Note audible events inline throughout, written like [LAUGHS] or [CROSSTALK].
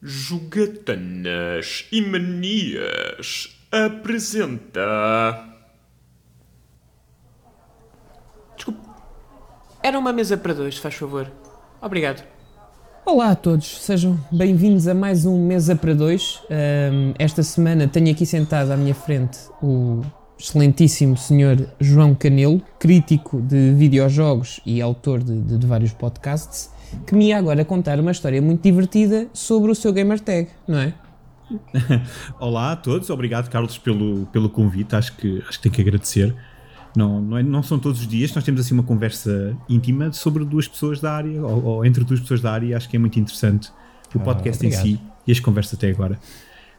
Jogatanas e Manias apresenta. Desculpe. Era uma mesa para dois, faz favor. Obrigado. Olá a todos, sejam bem-vindos a mais um Mesa para Dois. Um, esta semana tenho aqui sentado à minha frente o excelentíssimo senhor João Canelo, crítico de videojogos e autor de, de, de vários podcasts, que me ia agora contar uma história muito divertida sobre o seu gamer tag, não é? [LAUGHS] Olá a todos, obrigado Carlos pelo, pelo convite, acho que, acho que tenho que agradecer. Não, não, é, não são todos os dias, nós temos assim uma conversa íntima sobre duas pessoas da área, ou, ou entre duas pessoas da área, acho que é muito interessante o podcast ah, em si e as conversas até agora.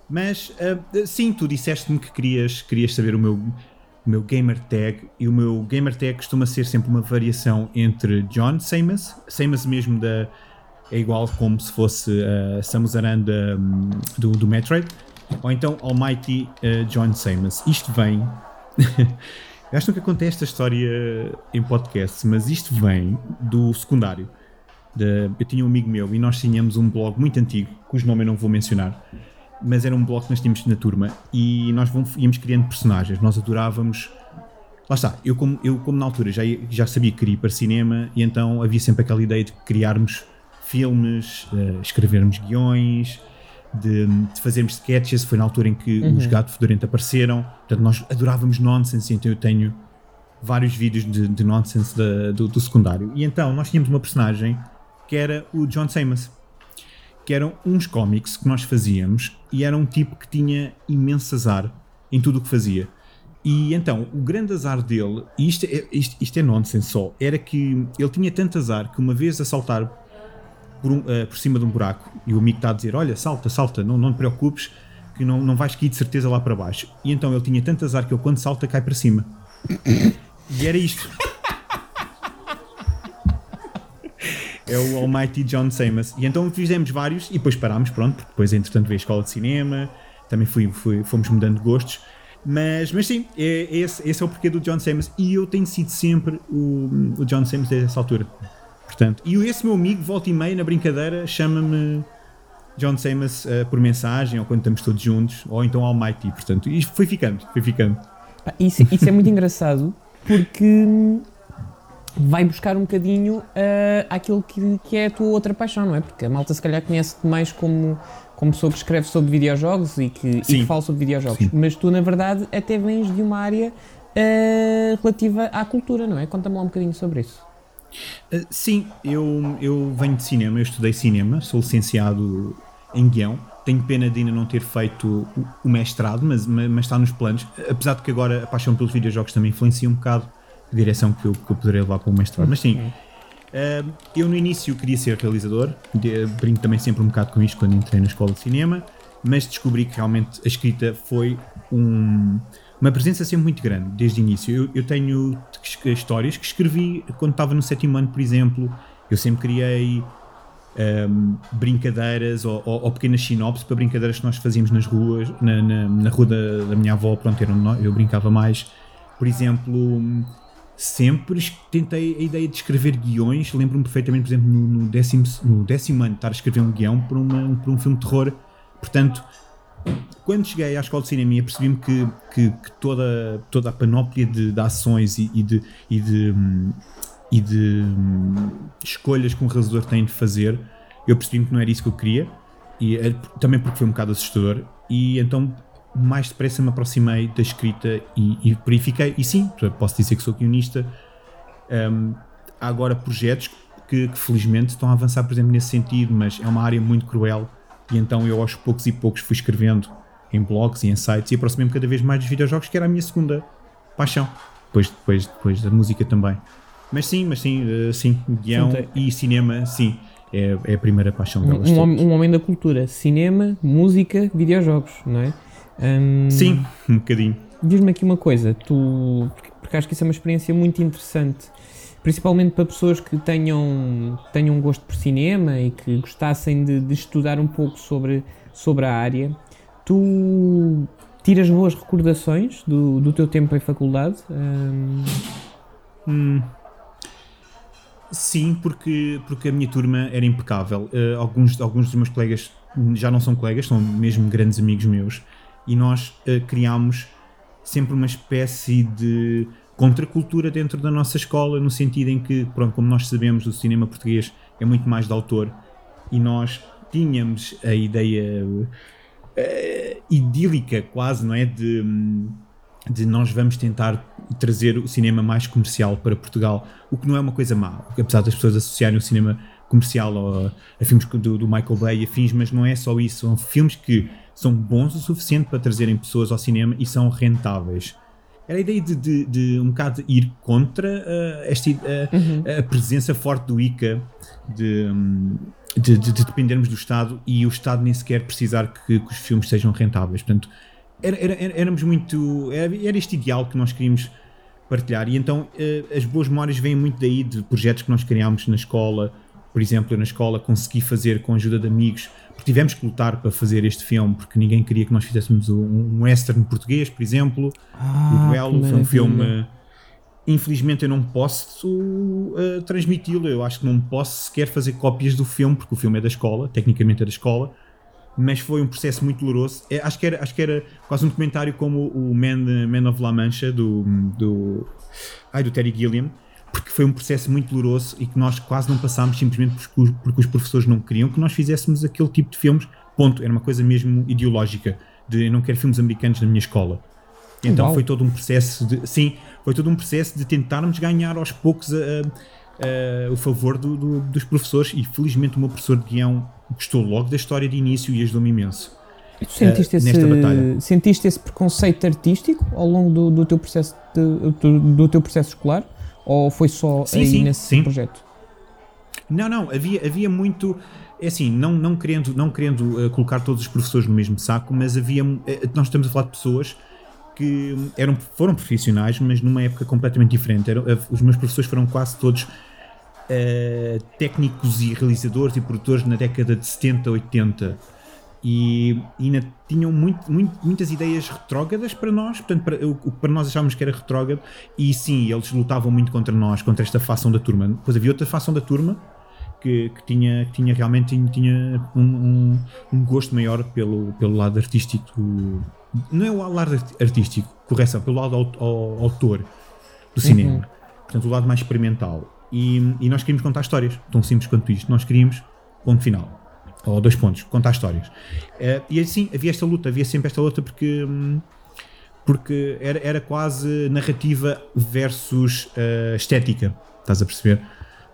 Mas uh, sim, tu disseste-me que querias, querias saber o meu, o meu gamer tag, e o meu gamer tag costuma ser sempre uma variação entre John Samus, Samus mesmo da. é igual como se fosse uh, Samus Aran da, um, do, do Metroid, ou então Almighty uh, John Samus. Isto vem. [LAUGHS] Eu acho que nunca contei esta história em podcast, mas isto vem do secundário. De, eu tinha um amigo meu e nós tínhamos um blog muito antigo, cujo nome eu não vou mencionar, mas era um blog que nós tínhamos na turma e nós íamos criando personagens. Nós adorávamos. Lá está, eu como, eu como na altura já, já sabia que queria ir para cinema e então havia sempre aquela ideia de criarmos filmes, uh, escrevermos guiões, de, de, fazermos sketches. Foi na altura em que uhum. os Gato Fedorento apareceram. Portanto, nós adorávamos nonsense, então eu tenho vários vídeos de, de nonsense da, do, do, secundário. E então nós tínhamos uma personagem que era o John Samus, que eram uns cómics que nós fazíamos e era um tipo que tinha imenso azar em tudo o que fazia. E então, o grande azar dele, e isto é, isto, isto é nonsense só, era que ele tinha tanto azar que uma vez a saltar por, um, uh, por cima de um buraco e o amigo está a dizer: Olha, salta, salta, não, não te preocupes, que não, não vais cair de certeza lá para baixo. E então ele tinha tanto azar que ele, quando salta, cai para cima. e era isto. É o Almighty John Samus. E então fizemos vários e depois parámos, pronto, porque depois entretanto veio a escola de cinema, também fui, fui, fomos mudando de gostos. Mas, mas sim, é, esse, esse é o porquê do John Samus e eu tenho sido sempre o, o John Samus desde essa altura. Portanto, e esse meu amigo, volta e meia, na brincadeira, chama-me John Samus uh, por mensagem, ou quando estamos todos juntos, ou então Almighty. Portanto, isto foi ficando, foi ficando. Isso, isso é muito [LAUGHS] engraçado, porque vai buscar um bocadinho uh, aquilo que, que é a tua outra paixão, não é? Porque a malta se calhar conhece-te mais como, como pessoa que escreve sobre videojogos e que, e que fala sobre videojogos. Sim. Mas tu, na verdade, até vens de uma área uh, relativa à cultura, não é? Conta-me lá um bocadinho sobre isso. Uh, sim, eu, eu venho de cinema, eu estudei cinema, sou licenciado em guião. Tenho pena de ainda não ter feito o, mestrado, mas, mas, está nos planos. Apesar de que agora a paixão pelos videojogos também influencia um bocado direção que eu, que eu poderei levar para o mestrado. Mas sim, uh, eu no início queria ser realizador, de, brinco também sempre um bocado com isto quando entrei na escola de cinema, mas descobri que realmente a escrita foi um uma presença sempre muito grande, desde o início. Eu, eu tenho histórias que escrevi quando estava no sétimo ano, por exemplo. Eu sempre criei um, brincadeiras ou, ou, ou, pequenas sinopses para brincadeiras que nós fazíamos nas ruas, na, na, na rua da, da, minha avó, pronto, era onde eu brincava mais. Por exemplo, sempre tentei a ideia de escrever guiões. Lembro-me perfeitamente, por exemplo, no, décimo, no décimo ano, estar a escrever um guião para, uma, para um filme de terror. Portanto, quando cheguei à escola de cinema percebi-me que, que, que, toda, toda a panóplia de, de ações e, e, de, e, de, e de escolhas que um realizador tem de fazer, eu percebi-me que não era isso que eu queria, e é, também porque foi um bocado assustador, e então mais depressa me aproximei da escrita e, e verifiquei, e sim, posso dizer que sou guionista. Um, há agora projetos que, que felizmente estão a avançar, por exemplo, nesse sentido, mas é uma área muito cruel e então eu aos poucos e poucos fui escrevendo em blogs e em sites e aproximei-me cada vez mais dos videojogos, que era a minha segunda paixão. Depois, depois, depois da música também. Mas sim, mas sim, uh, sim, guião sim, e cinema, sim, é, é, a primeira paixão delas. Um, homem, um homem da cultura, cinema, música, videojogos, não é? Um, sim, um bocadinho. Diz-me aqui uma coisa, tu, porque acho que isso é uma experiência muito interessante principalmente para pessoas que tenham, tenham um gosto por cinema e que gostassem de, de estudar um pouco sobre, sobre a área. Tu tiras boas recordações do, do teu tempo em faculdade? Um... Hum, sim, porque, porque a minha turma era impecável. Uh, alguns, alguns dos meus colegas já não são colegas, são mesmo grandes amigos meus, e nós uh, criámos sempre uma espécie de contracultura dentro da nossa escola, no sentido em que, pronto, como nós sabemos, o cinema português é muito mais de autor, e nós tínhamos a ideia uh, idílica quase, não é? De, de nós vamos tentar trazer o cinema mais comercial para Portugal, o que não é uma coisa má, apesar das pessoas associarem o cinema comercial a, a filmes do, do, Michael Bay e afins, mas não é só isso, são filmes que são bons o suficiente para trazerem pessoas ao cinema e são rentáveis. Era a ideia de, de, de um bocado ir contra uh, esta, uh, uhum. a presença forte do ICA de, de, de, dependermos do Estado e o Estado nem sequer precisar que, que os filmes sejam rentáveis. Portanto, era, era, éramos muito. Era, era, este ideal que nós queríamos partilhar. E então uh, as boas memórias vêm muito daí de projetos que nós criámos na escola, por exemplo, eu na escola consegui fazer com a ajuda de amigos, porque tivemos que lutar para fazer este filme, porque ninguém queria que nós fizéssemos um, um western português, por exemplo. Ah, o Duelo foi um filme. Infelizmente eu não posso uh, transmiti-lo, eu acho que não posso sequer fazer cópias do filme, porque o filme é da escola, tecnicamente é da escola, mas foi um processo muito doloroso. É, acho, que era, acho que era quase um documentário como o Man, Man of La Mancha, do, do, ai, do Terry Gilliam, porque foi um processo muito doloroso e que nós quase não passámos simplesmente porque, porque os professores não queriam que nós fizéssemos aquele tipo de filmes. Ponto. Era uma coisa mesmo ideológica de eu não quero filmes americanos na minha escola. Então Uau. foi todo um processo de sim, foi todo um processo de tentarmos ganhar aos poucos a, a, a, o favor do, do, dos professores e felizmente o meu professor de guião gostou logo da história de início e ajudou-me imenso. Tu sentiste, uh, esse, sentiste esse preconceito artístico ao longo do, do teu processo de, do, do teu processo escolar? Ou foi só sim, aí sim, nesse sim. projeto? Não, não, havia, havia muito. É assim, não, não querendo, não querendo uh, colocar todos os professores no mesmo saco, mas havia. Uh, nós estamos a falar de pessoas que eram, foram profissionais, mas numa época completamente diferente. Eram, uh, os meus professores foram quase todos técnicos e realizadores e produtores na década de 70, 80 e ainda tinham muito, muito, muitas ideias retrógradas para nós, portanto, para, o que para nós achávamos que era retrógrado, e sim, eles lutavam muito contra nós, contra esta facção da turma. Depois havia outra facção da turma que, que tinha, que tinha realmente tinha um, um, um, gosto maior pelo, pelo lado artístico, não é o lado artístico, correção, pelo lado autor do cinema, uhum. portanto, o lado mais experimental. E, e nós queríamos contar histórias, tão simples quanto isto. Nós queríamos, ponto final ou dois pontos, contar histórias. Uh, e assim, havia esta luta, havia sempre esta luta porque, hum, porque era, era quase narrativa versus uh, estética, estás a perceber?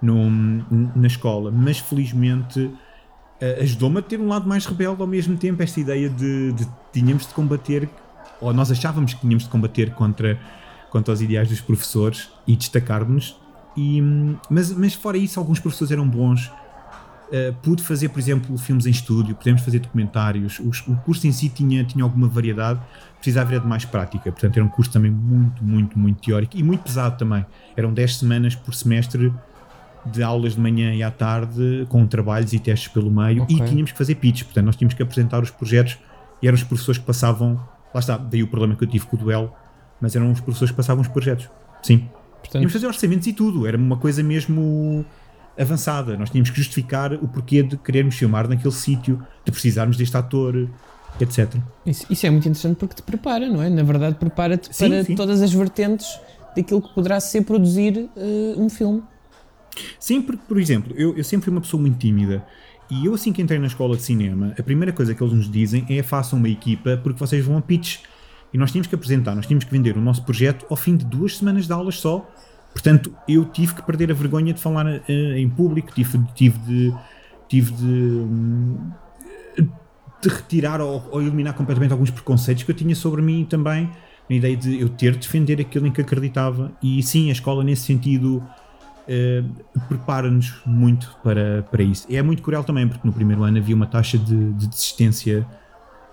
Na escola, mas felizmente uh, ajudou-me a ter um lado mais rebelde ao mesmo tempo, esta ideia de, de tínhamos de combater, ou nós achávamos que tínhamos de combater contra, contra os ideais dos professores e destacar-nos. E, hum, mas, mas fora isso, alguns professores eram bons, Uh, pude fazer, por exemplo, filmes em estúdio, podemos fazer documentários. Os, o curso em si tinha, tinha alguma variedade, precisava de mais prática. Portanto, era um curso também muito, muito, muito teórico e muito pesado também. Eram 10 semanas por semestre de aulas de manhã e à tarde, com trabalhos e testes pelo meio, okay. e tínhamos que fazer pitch. Portanto, nós tínhamos que apresentar os projetos e eram os professores que passavam. Lá está, daí o problema que eu tive com o duelo, mas eram os professores que passavam os projetos. Sim. Portanto, tínhamos que fazer orçamentos e tudo, era uma coisa mesmo avançada. Nós tínhamos que justificar o porquê de querermos filmar naquele sítio, de precisarmos deste ator, etc. Isso, isso, é muito interessante porque te prepara, não é? Na verdade, prepara-te para sim. todas as vertentes daquilo que poderá ser produzir uh, um filme. Sim, porque, por exemplo, eu, eu sempre fui uma pessoa muito tímida. E eu, assim que entrei na escola de cinema, a primeira coisa que eles nos dizem é façam uma equipa porque vocês vão a pitch. E nós tínhamos que apresentar, nós tínhamos que vender o nosso projeto ao fim de duas semanas de aulas só Portanto, eu tive que perder a vergonha de falar uh, em público, tive, tive de. Tive de, um, de retirar ou, ou, eliminar completamente alguns preconceitos que eu tinha sobre mim também, na ideia de eu ter de defender aquilo em que acreditava. E sim, a escola, nesse sentido, uh, prepara-nos muito para, para isso. E é muito cruel também, porque no primeiro ano havia uma taxa de, de desistência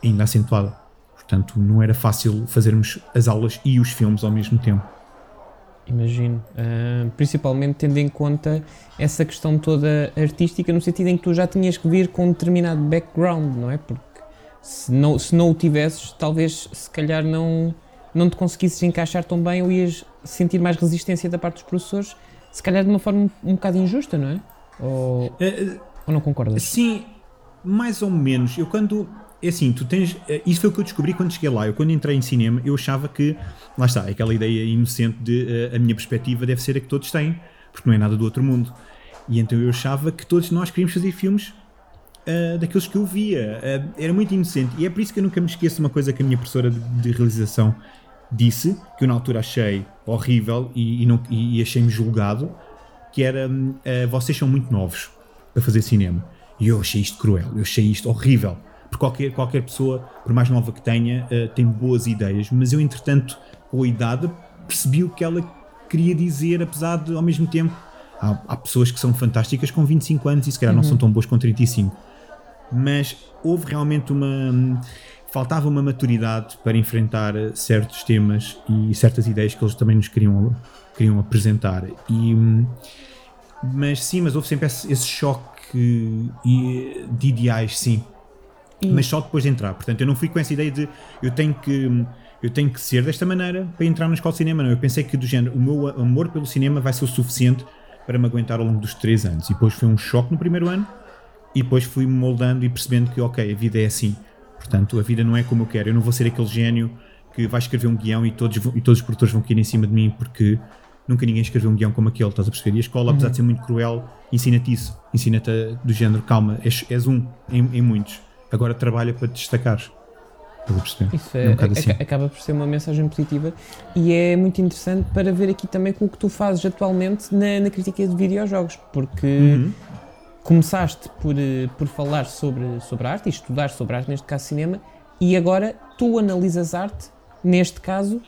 ainda acentuada. Portanto, não era fácil fazermos as aulas e os filmes ao mesmo tempo. Imagino. Uh, principalmente tendo em conta essa questão toda artística, no sentido em que tu já tinhas que vir com um determinado background, não é? Porque se não, se não o tivesses, talvez se calhar não, não te conseguisses encaixar tão bem ou ias sentir mais resistência da parte dos professores, se calhar de uma forma um, um bocado injusta, não é? Ou, uh, ou não concordas? Sim, mais ou menos. Eu quando. É assim, tu tens. eh, Isso foi o que eu descobri quando cheguei lá. Eu, quando entrei em cinema, eu achava que. Lá está, aquela ideia inocente de eh, a minha perspectiva deve ser a que todos têm, porque não é nada do outro mundo. E então eu achava que todos nós queríamos fazer filmes ah, daqueles que eu via. Ah, era muito inocente. E é por isso que eu nunca me esqueço de uma coisa que a minha professora de, de realização disse, que eu na altura achei horrível e, e não- e- e achei-me julgado, que era ah, vocês são muito novos para fazer cinema. E eu achei isto cruel, eu achei isto horrível. Porque qualquer, qualquer pessoa, por mais nova que tenha, ah, tem boas ideias, mas eu, entretanto, com a idade, percebi o que ela queria dizer, apesar de, ao mesmo tempo, há, há pessoas que são fantásticas com 25 anos e se calhar não são tão boas com 35 mas houve realmente uma. Faltava uma maturidade para enfrentar eh, certos temas e certas ideias que eles também nos queriam, queriam apresentar. E, hum, mas sim, mas houve sempre esse, esse choque de ideais, sim. Mas só depois de entrar. Portanto, eu não fui com essa ideia de eu tenho que. Eu tenho que ser desta maneira para entrar na escola de cinema. Não, eu pensei que do género, o meu amor pelo cinema vai ser o suficiente para me aguentar ao longo dos três anos. E depois foi um choque no primeiro ano e depois fui me moldando e percebendo que, ok, a vida é assim. Portanto, a vida não é como eu quero. Eu não vou ser aquele gênio que vai escrever um guião e todos, e todos os produtores vão cair em cima de mim porque nunca ninguém escreveu um guião como aquele, estás a perceber? E a escola, apesar de ser muito cruel, ensina-te isso. Ensina-te do género, calma, és, és um em, em muitos. Agora trabalha para te destacares. Isso É é, um assim. aca- acaba por ser uma mensagem positiva e é muito interessante para ver aqui também com o que tu fazes atualmente na, na crítica de videojogos, porque Uhum. começaste por, eh, por falar sobre, sobre arte e estudar sobre arte, neste caso cinema, e agora tu analisas arte, neste caso,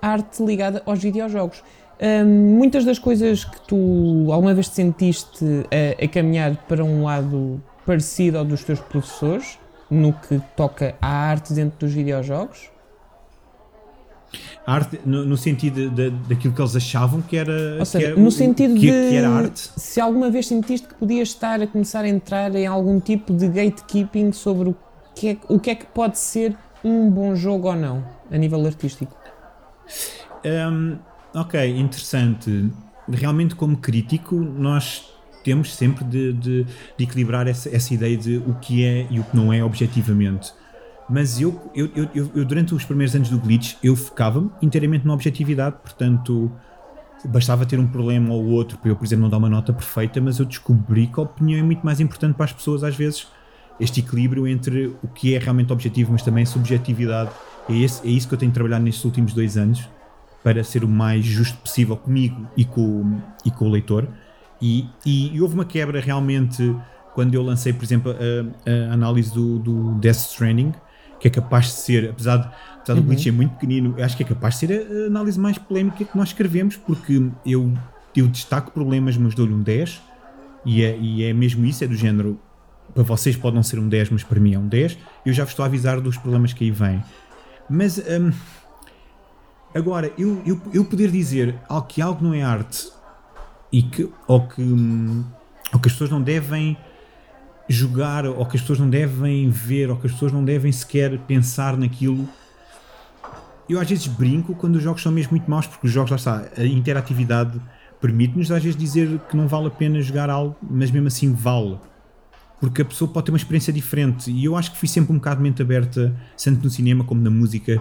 arte ligada aos videojogos. Hum, muitas das coisas que tu alguma vez te sentiste a, a caminhar para um lado parecido ao dos teus professores, no que toca à arte dentro dos videojogos? A arte, no, no sentido de- de- daquilo que eles achavam que era. Ou seja, que era no sentido que, de que era arte. se alguma vez sentiste que podias estar a começar a entrar em algum tipo de gatekeeping sobre o que é, o que, é que pode ser um bom jogo ou não, a nível artístico. Hum, ok, interessante. Realmente, como crítico, nós temos sempre de, de- de equilibrar essa, essa ideia de o que é e o que não é objetivamente. Mas eu, eu, eu, eu- durante os primeiros anos do Glitch, eu focava-me inteiramente na objetividade, portanto, bastava ter um problema ou outro para eu, por exemplo, não dar uma nota perfeita, mas eu descobri que a opinião é muito mais importante para as pessoas, às vezes, este equilíbrio entre o que é realmente objetivo, mas também a subjetividade. É, esse, é isso que eu tenho trabalhado nestes últimos dois anos, para ser o mais justo possível comigo e com, e com o leitor. E, e, e houve uma quebra realmente quando eu lancei, por exemplo, a, a análise do, do Death Stranding, que é capaz de ser, apesar, de, apesar do Glitch ser muito pequenino, eu acho que é capaz de ser a, a análise mais polémica que nós escrevemos, porque eu, eu destaco problemas, mas dou-lhe um 10, e é, e é mesmo isso, é do género, para vocês pode não ser um 10, mas para mim é um 10. Eu já vos estou a avisar dos problemas que aí vêm. Mas hum, agora, eu, eu, eu poder dizer que algo não é arte e que, ou, que, ou que as pessoas não devem jogar, ou que as pessoas não devem ver, ou que as pessoas não devem sequer pensar naquilo. Eu às vezes brinco quando os jogos são mesmo muito maus, porque os jogos, lá está, a interatividade permite-nos às vezes dizer que não vale a pena jogar algo, mas mesmo assim vale porque a pessoa pode ter uma experiência diferente e eu acho que fui sempre um bocado mente aberta, tanto no cinema como na música,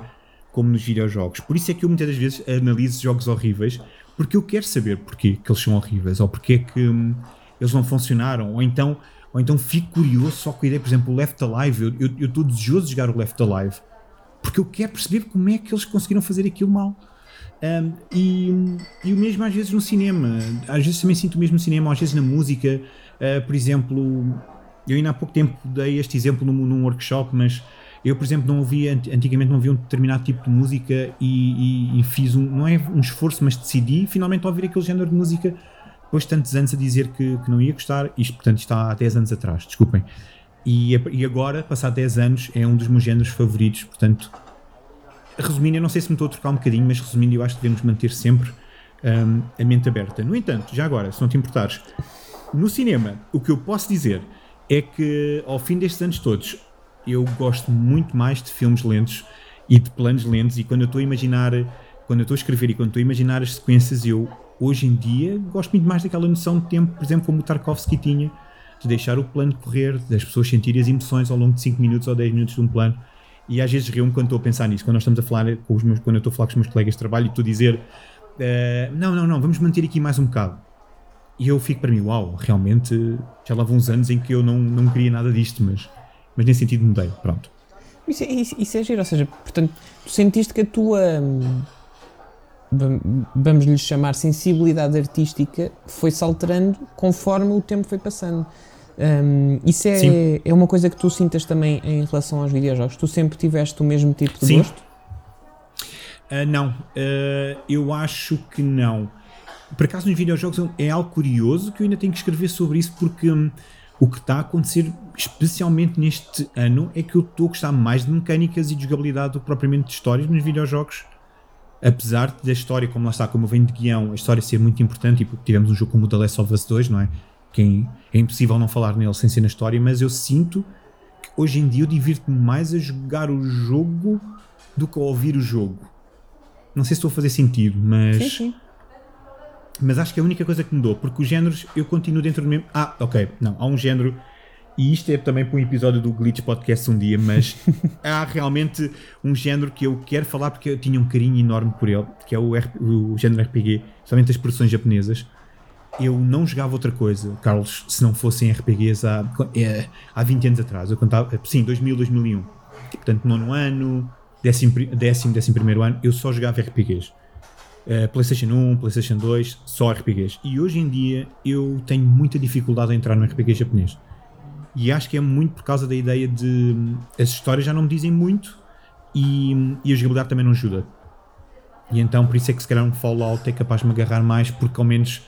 como nos videojogos. Por isso é que eu muitas das vezes analiso jogos horríveis, porque eu quero saber porquê que eles são horríveis, ou porque é que hum, eles não funcionaram, ou então, ou então fico curioso só com a ideia, por exemplo, o Left Alive, eu estou desejoso de jogar o Left Alive, porque eu quero perceber como é que eles conseguiram fazer aquilo mal. Um, e, e o mesmo às vezes no cinema, às vezes também sinto o mesmo no cinema, às vezes na música, Uh, por exemplo, eu ainda há pouco tempo dei este exemplo num, num workshop, mas eu, por exemplo, não ouvia, ant- antigamente não ouvia um determinado tipo de música e, e- e fiz um, não é um esforço, mas decidi finalmente ouvir aquele género de música depois de tantos anos a dizer que, que não ia gostar, isto portanto está há 10 anos atrás, desculpem. E, e agora, passado 10 anos, é um dos meus géneros favoritos, portanto, resumindo, eu não sei se me estou a trocar um bocadinho, mas resumindo, eu acho que devemos manter sempre hum, a mente aberta. No entanto, já agora, se não te importares, no cinema, o que eu posso dizer é que ao fim destes anos todos, eu gosto muito mais de filmes lentos e de planos lentos. E quando eu estou a imaginar, quando eu estou a escrever e quando estou a imaginar as sequências, eu hoje em dia gosto muito mais daquela noção de tempo, por exemplo, como o Tarkovsky tinha, de deixar o plano correr, das pessoas sentirem as emoções ao longo de 5 minutos ou 10 minutos de um plano. E às vezes rio-me quando estou a pensar nisso, quando nós estamos a falar com os meus, quando eu estou a falar com os meus colegas de trabalho e a dizer eh, não, não, não, vamos manter aqui mais um bocado. E eu fico para mim, uau, realmente já lá vão uns anos em que eu não, não queria nada disto, mas, mas nesse sentido mudei, pronto. Isso, é- isso, isso é giro, ou seja, portanto, tu sentiste que a tua, hum, vam- vamos lhe chamar, sensibilidade artística foi-se alterando conforme o tempo foi passando. Hum, isso é, Sim. é uma coisa que tu sintas também em relação aos videojogos? Tu sempre tiveste o mesmo tipo de Sim. gosto? Ah, não, Ah, eu acho que não. Por acaso nos videojogos é algo curioso que eu ainda tenho que escrever sobre isso porque hum, o que está a acontecer, especialmente neste ano, é que eu estou a gostar mais de mecânicas e de jogabilidade do que propriamente de histórias nos videojogos. Apesar da história, como lá está, como eu venho de guião, a história ser muito importante, e porque tivemos um jogo como o The Last of Us 2, não é? Que é impossível não falar nele sem ser na história, mas eu sinto que hoje em dia eu divirto-me mais a jogar o jogo do que a ouvir o jogo. Não sei se estou a fazer sentido, mas. Sim, sim. Mas acho que é a única coisa que mudou, porque os géneros eu continuo dentro do mesmo. Ah, ok, não, há um género, e isto é também para um episódio do Glitch Podcast um dia, mas [LAUGHS] há realmente um género que eu quero falar porque eu tinha um carinho enorme por ele, que é o, R- o género RPG, somente as produções japonesas. Eu não jogava outra coisa, Carlos, se não fossem RPGs há, é, há 20 anos atrás. Eu contava, sim, 2000, 2001. Portanto, nono ano, décimo, décimo, décimo primeiro ano, eu só jogava RPGs. Uh, PlayStation 1, PlayStation 2, só RPGs. E hoje em dia eu tenho muita dificuldade a entrar no RPG japonês. E acho que é muito por causa da ideia de hum, as histórias já não me dizem muito e, hum, e a jogabilidade também não ajuda. E então por isso é que se calhar um Fallout é capaz de me agarrar mais porque ao menos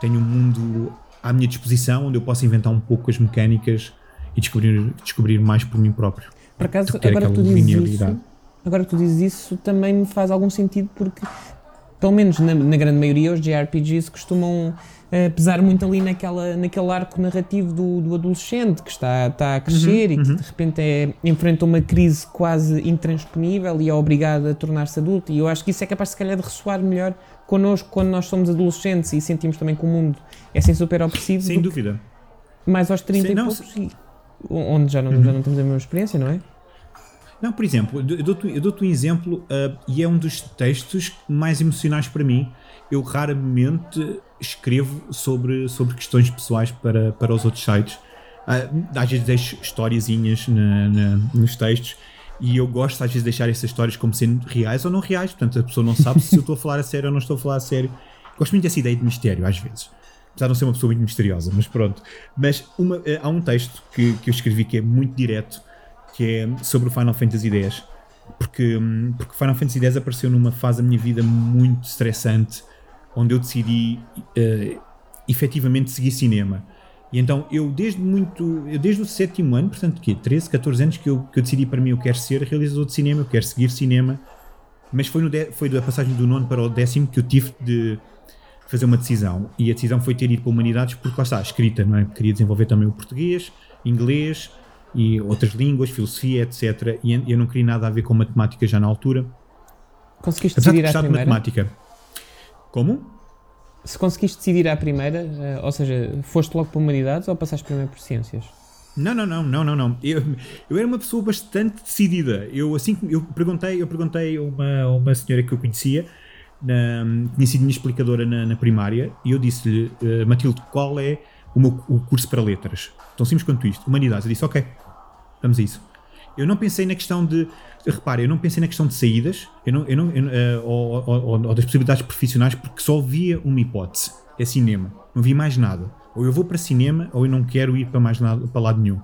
tenho um mundo à minha disposição onde eu posso inventar um pouco as mecânicas e descobrir, descobrir mais por mim próprio. Por acaso, agora que tu dizes isso, agora que tu dizes isso, também me faz algum sentido porque, pelo menos na, na grande maioria, os JRPGs costumam eh, pesar muito ali naquela, naquele arco narrativo do, do adolescente que está, está a crescer e que de repente é, enfrenta uma crise quase intransponível e é obrigado a tornar-se adulto. E eu acho que isso é capaz, se calhar, de ressoar melhor connosco quando nós somos adolescentes e sentimos também que o mundo é assim super opressivo. Sem dúvida. mais aos 30 Sim, e não, poucos, e- onde já não, já não temos a mesma experiência, não é? Não, por exemplo, eu dou-te dou-te um exemplo uh, e é um dos textos mais emocionais para mim. Eu raramente escrevo sobre, sobre questões pessoais para, para os outros sites. Uh, às vezes deixo historiazinhas na, na- nos textos e eu gosto às vezes de deixar essas histórias como sendo reais ou não reais. Portanto, a pessoa não sabe se eu estou a falar a sério ou não estou a falar a sério. Gosto muito dessa ideia de mistério, às vezes. Apesar de não ser uma pessoa muito misteriosa, mas pronto. Mas uma- eh, há um texto que, que eu escrevi que é muito direto que é sobre o Final Fantasy X. Porque, hum, porque Final Fantasy X apareceu numa fase da minha vida muito estressante, onde eu decidi eh, efetivamente seguir cinema. E então eu desde muito, eu desde o sétimo ano, portanto que 13, 14 anos que eu, que eu decidi para mim eu quero ser realizador de cinema, eu quero seguir cinema, mas foi, no de- foi da passagem do nono para o décimo que eu tive de fazer uma decisão. E a decisão foi ter ido para Humanidades porque lá está, escrita, não é? Queria desenvolver também o português, inglês e outras línguas, filosofia, etc. E eu não queria nada a ver com matemática já na altura. Conseguiste Apesar de decidir à gostar de primeira? matemática. Como? Se conseguiste decidir à primeira, eh, ou seja, foste logo para humanidades ou passaste primeiro por ciências? Não, não, não, não, não, não. Eu, eu era uma pessoa bastante decidida. Eu assim eu perguntei, eu perguntei a uma, a uma senhora que eu conhecia, na, tinha sido minha explicadora na, na primária, e eu disse-lhe, "Eh, Matilde, qual é o meu o curso para letras? Tão simples quanto isto, humanidades. Eu disse, ok, vamos a isso. Eu não pensei na questão de. Repare, eu não pensei na questão de saídas eu não, eu não, eu eh, ou, ou- ou- ou das possibilidades profissionais, porque só via uma hipótese: é cinema. Não vi mais nada. Ou eu vou para cinema, ou eu não quero ir para mais nada, para lado nenhum.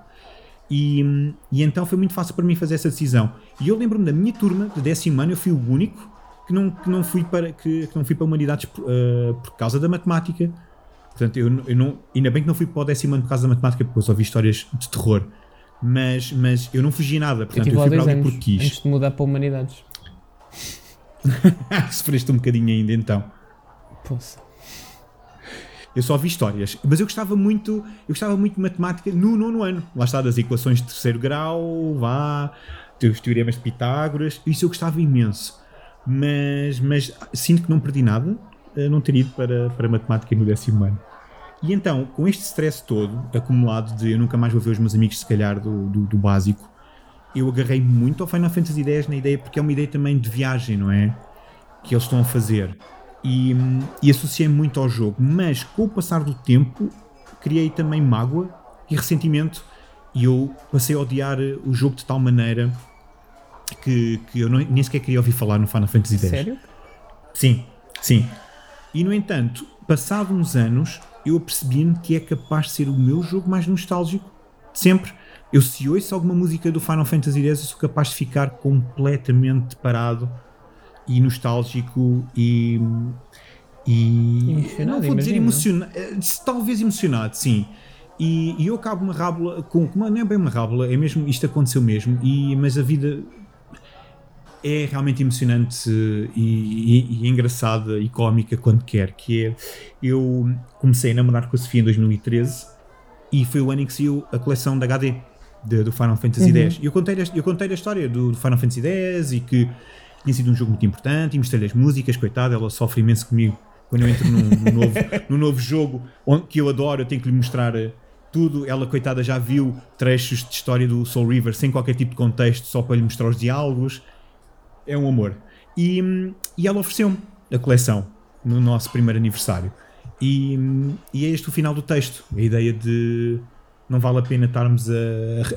E, e então foi muito fácil para mim fazer essa decisão. E eu lembro-me da minha turma, de décimo ano, eu fui o único que não, que não, fui, para, que, que não fui para humanidades eh, por causa da matemática. Portanto, eu, eu não, ainda bem que não fui para o décimo ano por causa da matemática, porque eu só vi histórias de terror. Mas, mas eu não fugi nada, Eu portanto, eu, lá fui para ali porque quis. antes de mudar para humanidades. [LAUGHS] Sofreste um bocadinho ainda então. Poxa. Eu só vi histórias, mas eu gostava muito, eu gostava muito de matemática no nono ano. Lá está das equações de terceiro grau, vá, os teoremas de Pitágoras, isso eu gostava imenso. Mas, mas sinto que não perdi nada não ter ido para, para matemática no décimo ano. E então, com este stress todo, acumulado de eu nunca mais vou ver os meus amigos, se calhar, do, do, do básico, eu agarrei muito ao Final Fantasy X na ideia, porque é uma ideia também de viagem, não é? Que eles estão a fazer. E, e associei muito ao jogo. Mas com o passar do tempo, criei também mágoa e ressentimento. E eu passei a odiar o jogo de tal maneira que, que eu não, nem sequer queria ouvir falar no Final Fantasy X. Sério? Sim, sim. E no entanto, passado uns anos, eu apercebi-me que é capaz de ser o meu jogo mais nostálgico de sempre. Eu se ouço alguma música do Final Fantasy X, eu sou capaz de ficar completamente parado e nostálgico e. e Emocionado, não vou dizer emocionado, talvez emocionado, sim. E, e eu acabo uma rábula com. com- Não é bem uma rábula, é mesmo. Isto aconteceu mesmo, e, mas a vida é realmente emocionante e, e- e engraçada e cómica quando quer, que é eu comecei a namorar com a Sofia em 2013 e foi o ano em que saiu a coleção da HD de- do Final Fantasy X. E eu contei, eu contei a história do, do Final Fantasy X e que tinha sido um jogo muito importante e mostrei-lhe as músicas, coitada, ela sofre imenso comigo quando eu entro num, num novo, [LAUGHS] num novo jogo onde- que eu adoro, eu tenho que lhe mostrar eh, tudo. Ela, coitada, já viu trechos de história do Soul River sem qualquer tipo de contexto, só para lhe mostrar os diálogos é um amor. E, hum, e ela ofereceu-me a coleção no nosso primeiro aniversário. E, hum, e é este o final do texto. A ideia de não vale a pena estarmos a,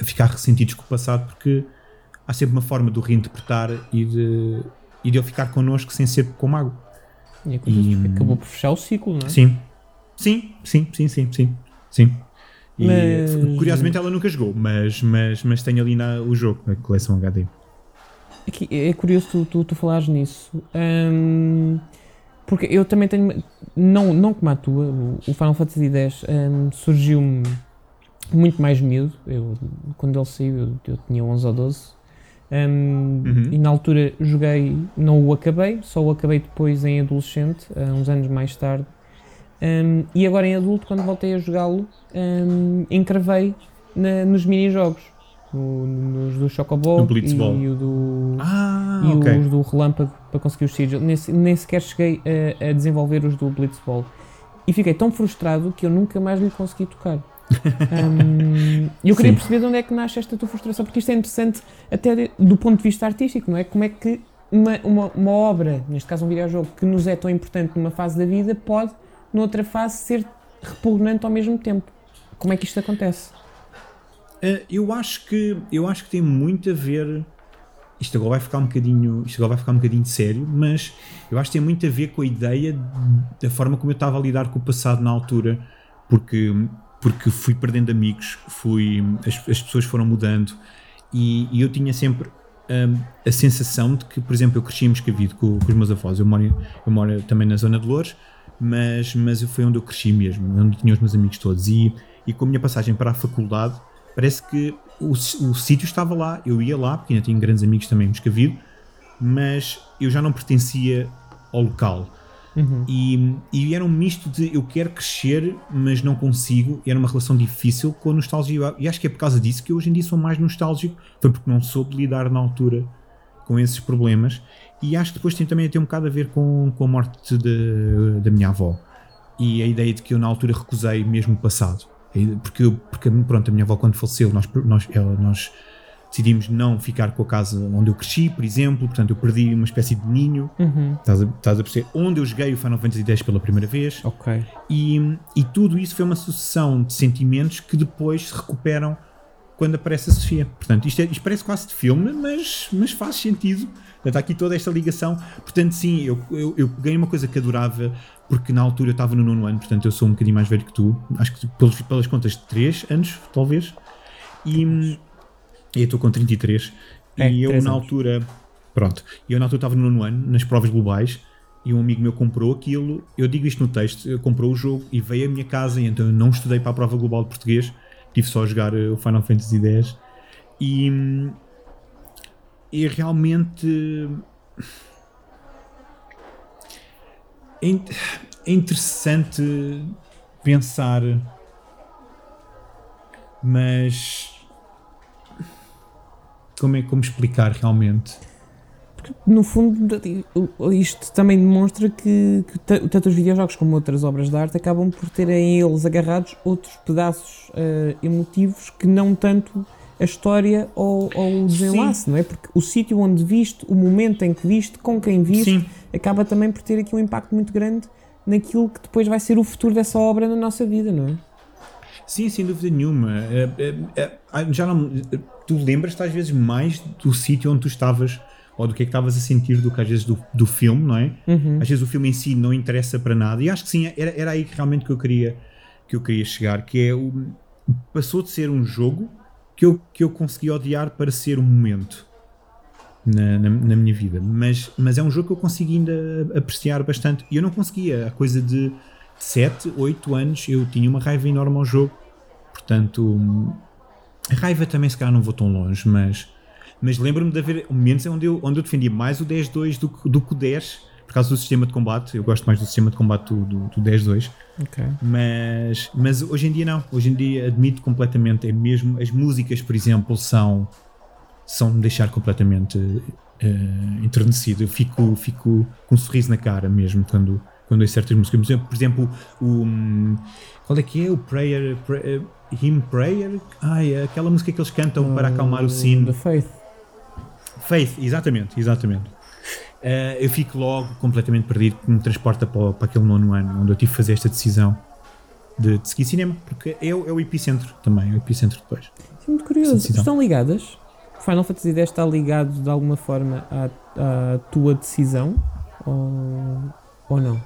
a ficar ressentidos com o passado porque há sempre uma forma de o reinterpretar e de, e de ele ficar connosco sem ser com mago. E a coisa E- acabou por fechar o ciclo, não é? Sim. Sim, sim, sim, sim, sim. sim. E, Mas- Curiosamente ela nunca jogou, mas, mas, mas tem ali na, o jogo, a coleção HD. É, é curioso tu, tu, tu falares nisso. hum, porque eu também tenho. Não, não como a tua, o Final Fantasy X hum, surgiu-me muito mais medo. Eu, quando ele saiu, eu, eu tinha 11 ou 12. hum, Uhum. E na altura joguei, não o acabei, só o acabei depois em adolescente, uns anos mais tarde. Hum, e agora em adulto, quando voltei a jogá-lo, hum, encravei na- nos mini-jogos. No, nos do Chocobo No e, Blitzball. o do Ah, e ok. os do Relâmpago para conseguir os sigils. Nem, se- nem sequer cheguei a, a desenvolver os do Blitzball. E fiquei tão frustrado que eu nunca mais lhe consegui tocar. [LAUGHS] E eu queria Sim. perceber de onde é que nasce esta tua frustração, porque isto é interessante até de- do ponto de vista artístico, não é? Como é que uma, uma, uma obra, neste caso um videojogo, que nos é tão importante numa fase da vida, pode, noutra fase, ser repugnante ao mesmo tempo. Como é que isto acontece? Uh, eu acho que eu acho que tem muito a ver isto agora vai ficar um bocadinho isto agora vai ficar um bocadinho sério mas eu acho que tem muito a ver com a ideia da forma como eu estava a lidar com o passado na altura porque porque fui perdendo amigos fui as, as pessoas foram mudando e, e eu tinha sempre hum, a sensação de que por exemplo eu cresci em Moscavide com, com os meus avós. Eu moro, eu moro também na zona de Louros mas, mas foi onde eu cresci mesmo onde tinha os meus amigos todos. E, e com a minha passagem para a faculdade parece que o, o sítio estava lá, eu ia lá, porque ainda tinha grandes amigos também em Moscavide, mas eu já não pertencia ao local. E, e era um misto de eu quero crescer, mas não consigo. E era uma relação difícil com a nostalgia. E acho que é por causa disso que eu hoje em dia sou mais nostálgico. Foi porque não soube lidar na altura com esses problemas. E acho que depois tem também a ter um bocado a ver com, com a morte de- da minha avó. E a ideia de que eu na altura recusei mesmo o passado. Porque, eu, porque pronto, a minha avó quando faleceu, nós, nós, ela, nós decidimos não ficar com a casa onde eu cresci, por exemplo. Portanto, eu perdi uma espécie de ninho. Estás, a, estás a perceber? Onde eu joguei o Final Fantasy X pela primeira vez. Ok. E, e tudo isso foi uma sucessão de sentimentos que depois se recuperam quando aparece a Sofia. Portanto, isto, é- isto parece quase de filme, mas, mas faz sentido. Está aqui toda esta ligação. Portanto, sim, eu, eu, eu peguei uma coisa que adorava, porque na altura eu estava no nono ano, portanto eu sou um bocadinho mais velho que tu. Acho que pelos, pelas contas de 3 anos, talvez. E, eu estou com 33. É, e eu na anos. altura. Pronto. Eu na altura estava no nono ano, nas provas globais. E um amigo meu comprou aquilo, eu digo isto no texto, comprou o jogo e veio à minha casa, e então eu não estudei para a prova global de português, tive só a jogar eh, o Final Fantasy X. E, e realmente é, é interessante pensar, mas como é como explicar realmente? Que, no fundo, isto também demonstra que, que tanto os videojogos como outras obras de arte acabam por terem eles agarrados outros pedaços uh, emotivos que não tanto a história ou, ou o desenlace, Sim. não é? Porque o sítio onde viste, o momento em que viste, com quem viste, Sim. acaba também por ter aqui um impacto muito grande naquilo que depois vai ser o futuro dessa obra na nossa vida, não é? Sim, sem dúvida nenhuma. É, é, é, já não, tu lembras-te às vezes mais do sítio onde tu estavas ou do que é que estavas a sentir do que às vezes do, do filme, não é? Uhum. Às vezes o filme em si não interessa para nada. E acho que sim, era, era aí que realmente que eu queria que eu queria chegar, que é o passou de ser um jogo que eu, que eu consegui odiar para ser um momento na, na, na, minha vida. Mas, mas é um jogo que eu consigo ainda apreciar bastante. E eu não conseguia, a coisa de 7, 8 anos, eu tinha uma raiva enorme ao jogo. Portanto, a raiva também se calhar não vou tão longe, mas, mas lembro-me de haver momentos onde eu, onde eu defendia mais o 10-2 do, do que o 10 por causa do sistema de combate. Eu gosto mais do sistema de combate do, do, do 10-2. Okay. Mas, mas hoje em dia não. Hoje em dia admito completamente. É mesmo. As músicas, por exemplo, são. são de deixar completamente uh, enternecido. Eu fico, fico com um sorriso na cara mesmo quando, quando ouço certas músicas. Por exemplo, o. Qual é que é? O Prayer. prayer Hymn Prayer? Ai, aquela música que eles cantam para acalmar o sino. The Faith. Faith, exatamente, exatamente. Uh, eu fico logo completamente perdido, que me transporta para, para aquele nono ano, onde eu tive que fazer esta decisão de, de seguir cinema, porque é, é, o epicentro também, é o epicentro depois. É muito curioso. Estão ligadas? Final Fantasy X está ligado de alguma forma à, à tua decisão ou, ou não?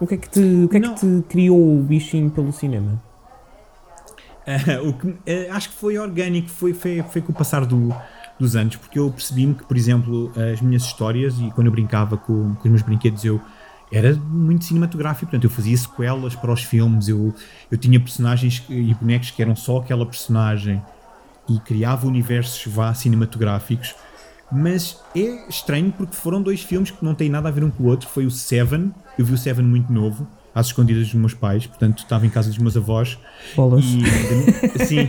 O que é que te, o que é que te criou o bichinho pelo cinema? Uh, [LAUGHS] o que, uh, acho que foi orgânico, foi, foi, foi com o passar do, dos anos, porque eu percebi-me que, por exemplo, as minhas histórias e quando eu brincava com, com os meus brinquedos, eu era muito cinematográfico, portanto eu fazia sequelas para os filmes, eu, eu tinha personagens e bonecos que eram só aquela personagem e criava universos vá cinematográficos, mas é estranho porque foram dois filmes que não têm nada a ver um com o outro, foi o Seven, eu vi o Seven muito novo, às escondidas dos meus pais, portanto estava em casa dos meus avós. Bolas. E, sim,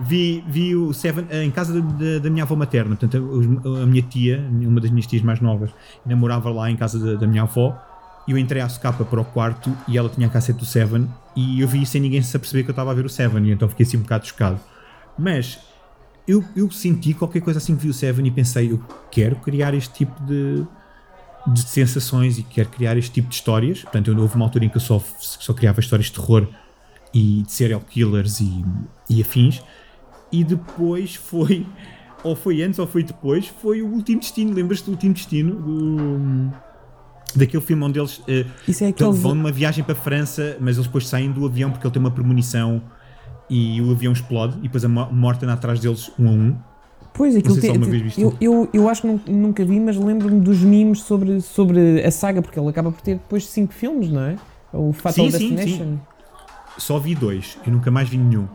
vi, vi o Seven eh, em casa da, da minha avó materna, portanto a, a, minha tia, uma das minhas tias mais novas, namorava lá em casa da, da minha avó. E eu entrei à socapa para o quarto e ela tinha a cassete do Seven e eu vi sem ninguém se aperceber que eu estava a ver o Seven e então fiquei assim um bocado chocado. Mas eu, eu senti qualquer coisa assim que vi o Seven e pensei, eu quero criar este tipo de, de sensações e quero criar este tipo de histórias. Portanto, eu, houve uma altura em que eu só, só criava histórias de terror e de serial killers e, e afins. E depois foi, ou foi antes ou foi depois, foi o Último Destino. Lembras-te do Último Destino? Do, daquele filme onde eles uh, é aquele... vão numa viagem para a França, mas eles depois saem do avião porque ele tem uma premonição e o avião explode e depois a morte anda atrás deles um a um. Pois, aquilo não sei vez visto. Eu, eu, eu acho que nunca vi, mas lembro-me dos memes sobre, sobre a saga, porque ele acaba por ter depois cinco filmes, não é? O Fatal sim, Destination. Sim, sim. Só vi dois, eu nunca mais vi nenhum.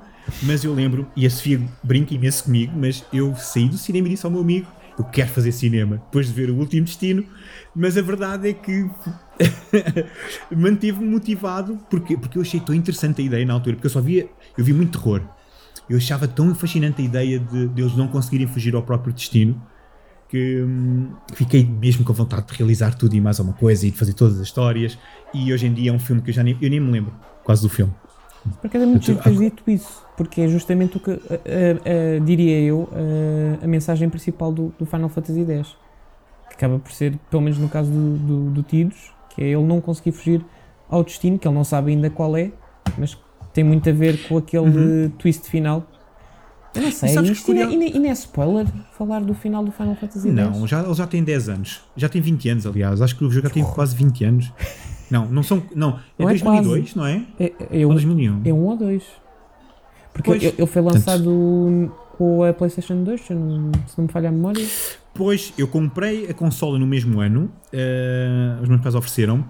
Mas eu lembro, e a Sofia brinca imenso comigo, mas eu saí do cinema e disse ao meu amigo: Eu quero fazer cinema, depois de ver o último destino. Mas a verdade é que [LAUGHS] mantive-me motivado, porque, porque eu achei tão interessante a ideia na altura, porque eu só via, eu vi muito terror eu achava tão fascinante a ideia de, de eles não conseguirem fugir ao próprio destino que hum, fiquei mesmo com vontade de realizar tudo e mais alguma coisa e de fazer todas as histórias. E hoje em dia é um filme que eu já nem, eu nem me lembro quase do filme. Porque é muito ter dito isso, porque é justamente o que, uh, uh, diria eu, a mensagem principal do, do, Final Fantasy X. Que acaba por ser, pelo menos no caso do, do, do Tidus, que é ele não conseguir fugir ao destino, que ele não sabe ainda qual é, mas tem muito a ver com aquele uhum. twist final. Eu não sei, isto ainda, ainda, é spoiler falar do final do Final Fantasy X? Não, já, ele já tem 10 anos. Já tem 20 anos, aliás. Acho que o jogo já tem quase 20 anos. Não, não são. Não, é não 2002, é não é? É, é, ou 2001. É um ou dois. Porque pois, ele foi lançado tanto... com a PlayStation 2, se não, se não me falha a memória. Pois, eu comprei a consola no mesmo ano. Uh, os meus pais ofereceram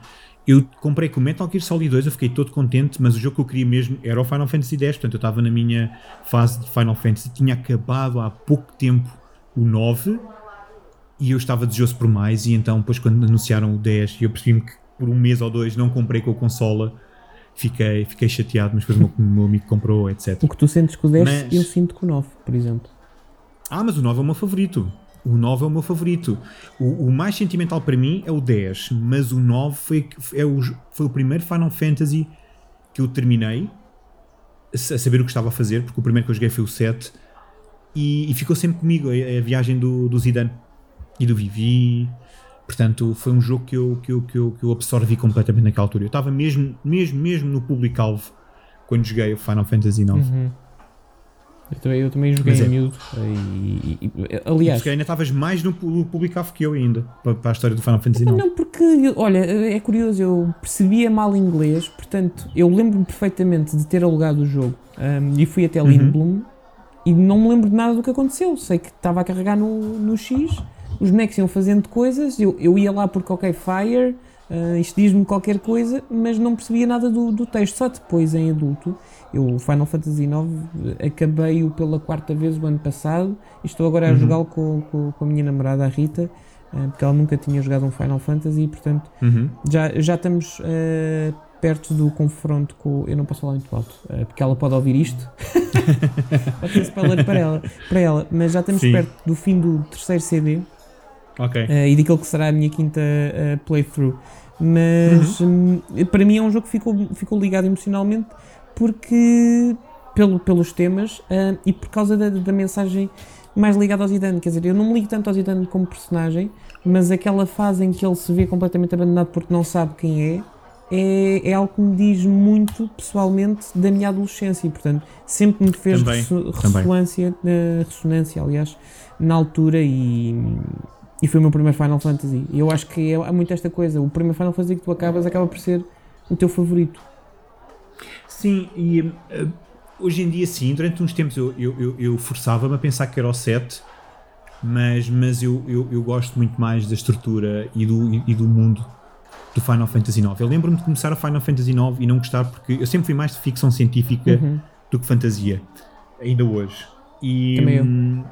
eu comprei com o Metal Gear Solid 2, eu fiquei todo contente, mas o jogo que eu queria mesmo era o Final Fantasy X, portanto eu estava na minha fase de Final Fantasy, tinha acabado há pouco tempo o 9 e eu estava desejoso por mais, e então depois quando anunciaram o 10 eu percebi-me que por um mês ou dois não comprei com a consola, fiquei, fiquei chateado, mas depois o meu, meu amigo comprou, etc. O que tu sentes com o 10, mas... eu sinto com o 9, por exemplo. Ah, mas o 9 é o meu favorito. O 9 é o meu favorito. O, o mais sentimental para mim é o 10, mas o 9 foi, é o, foi o primeiro Final Fantasy que eu terminei a saber o que estava a fazer, porque o primeiro que eu joguei foi o 7 e, e ficou sempre comigo a, a, viagem do, do Zidane e do Vivi. Portanto, foi um jogo que eu, que eu, que eu, que eu absorvi completamente naquela altura. Eu estava mesmo, mesmo, mesmo no público-alvo quando joguei o Final Fantasy IX. Uhum. Eu também, eu também joguei é. em miúdo. E, e, e, aliás. Porque ainda estavas mais no público-alvo que eu ainda, para, para, a história do Final Fantasy IX. Não, porque, olha, é curioso, eu percebia mal inglês, portanto, eu lembro-me perfeitamente de ter alugado o jogo um, e fui até uhum. Lindblom e não me lembro de nada do que aconteceu. Sei que estava a carregar no, no X, os bonecos iam fazendo coisas, eu, eu ia lá porque, ok, Fire Uh, isto diz-me qualquer coisa, mas não percebia nada do, do, texto. Só depois, em adulto, eu Final Fantasy IX acabei-o pela quarta vez o ano passado e estou agora uhum. a jogá-lo com, com, com, a minha namorada, a Rita, uh, porque ela nunca tinha jogado um Final Fantasy e, portanto, uhum. já, já estamos uh, perto do confronto com. Eu não posso falar muito alto, porque ela pode ouvir isto. [LAUGHS] pode ser spoiler para ela, para ela, mas já estamos Sim. perto do fim do terceiro CD. Okay. Uh, e daquilo que será a minha quinta uh, playthrough. Mas uhum. um, para mim é um jogo que ficou, ficou ligado emocionalmente porque pelo, pelos temas uh, e por causa da, da mensagem mais ligada ao Zidane. Quer dizer, eu não me ligo tanto ao Zidane como personagem, mas aquela fase em que ele se vê completamente abandonado porque não sabe quem é, é, é, algo que me diz muito pessoalmente da minha adolescência e, portanto, sempre me fez também, ressonância, também. ressonância, aliás, na altura e, e foi o meu primeiro Final Fantasy. E eu acho que é, há muito esta coisa. O primeiro Final Fantasy que tu acabas acaba por ser o teu favorito. Sim, e uh, hoje em dia sim, durante uns tempos eu, eu, eu, eu forçava-me a pensar que era o 7, mas, mas eu, eu, eu gosto muito mais da estrutura e do, e do mundo do Final Fantasy IX. Eu lembro-me de começar a Final Fantasy IX e não gostar porque eu sempre fui mais de ficção científica uhum. do que fantasia, ainda hoje. E, Também eu hum,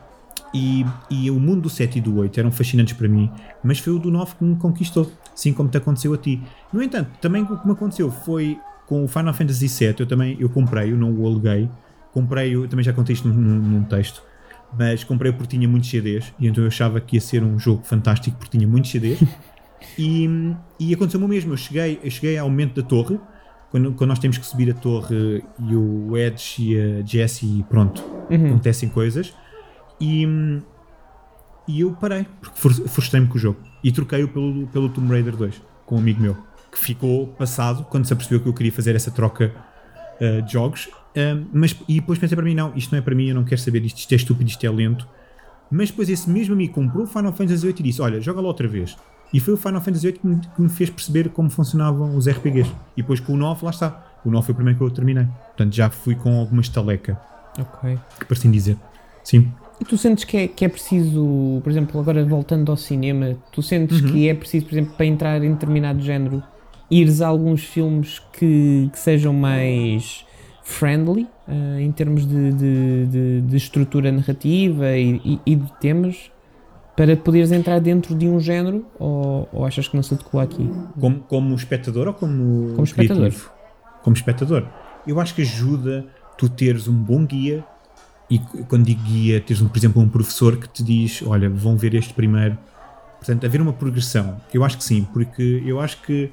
e, e o mundo do 7 e do 8 eram fascinantes para mim, mas foi o do 9 que me conquistou, assim como te aconteceu a ti. No entanto, também o que me aconteceu foi com o Final Fantasy VII, eu também eu comprei, eu não o aluguei, comprei, eu também já contei isto num, num texto, mas comprei porque tinha muitos CDs e então eu achava que ia ser um jogo fantástico porque tinha muitos CDs. [LAUGHS] e, e aconteceu-me o mesmo, eu cheguei, eu cheguei ao momento da torre, quando, quando nós temos que subir a torre e o Edge e a Jessie, pronto, uhum. acontecem coisas. E, e eu parei, porque frustrei-me com o jogo. E troquei-o pelo, pelo Tomb Raider 2, com um amigo meu, que ficou passado quando se apercebeu que eu queria fazer essa troca uh, de jogos. Uh, mas, e depois pensei para mim: não, isto não é para mim, eu não quero saber disto, isto é estúpido, isto é lento. Mas depois esse mesmo amigo comprou o Final Fantasy VIII e disse: Olha, joga lá outra vez. E foi o Final Fantasy VIII que me, que me, fez perceber como funcionavam os RPGs. E depois com o 9, lá está. O 9 foi o primeiro que eu terminei. Portanto, já fui com alguma estaleca. Ok. Que por assim dizer. Sim. E tu sentes que é, que é preciso, por exemplo, agora voltando ao cinema, tu sentes uhum. que é preciso, por exemplo, para entrar em determinado género, ires a alguns filmes que, que sejam mais friendly uh, em termos de, de, de, de estrutura narrativa e, e, e, de temas para poderes entrar dentro de um género ou, ou achas que não se adequa aqui? Como, como espectador ou como, como espectador? Como espectador. Eu acho que ajuda tu teres um bom guia e quando digo guia, tens, por exemplo, um professor que te diz: Olha, vão ver este primeiro. Portanto, haver uma progressão. Eu acho que sim, porque eu acho que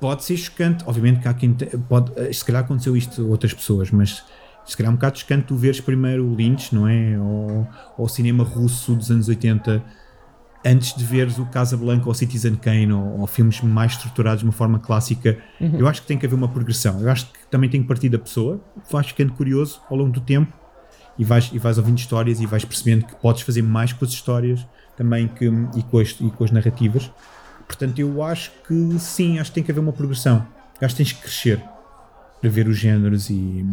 pode ser chocante. Obviamente que há quem. Pode, eh, se calhar aconteceu isto a outras pessoas, mas se calhar é um bocado chocante tu veres primeiro o Lynch, não é? Ou, ou o cinema russo dos anos 80 antes de veres o Casablanca ou Citizen Kane ou, ou, filmes mais estruturados de uma forma clássica, uhum. eu acho que tem que haver uma progressão. Eu acho que também tem que partir da pessoa, vais ficando curioso ao longo do tempo e vais, e vais ouvindo histórias e vais percebendo que podes fazer mais com as histórias também que, e, com as, e com as narrativas. Portanto, eu acho que sim, acho que tem que haver uma progressão. Acho que tens que crescer para ver os géneros e,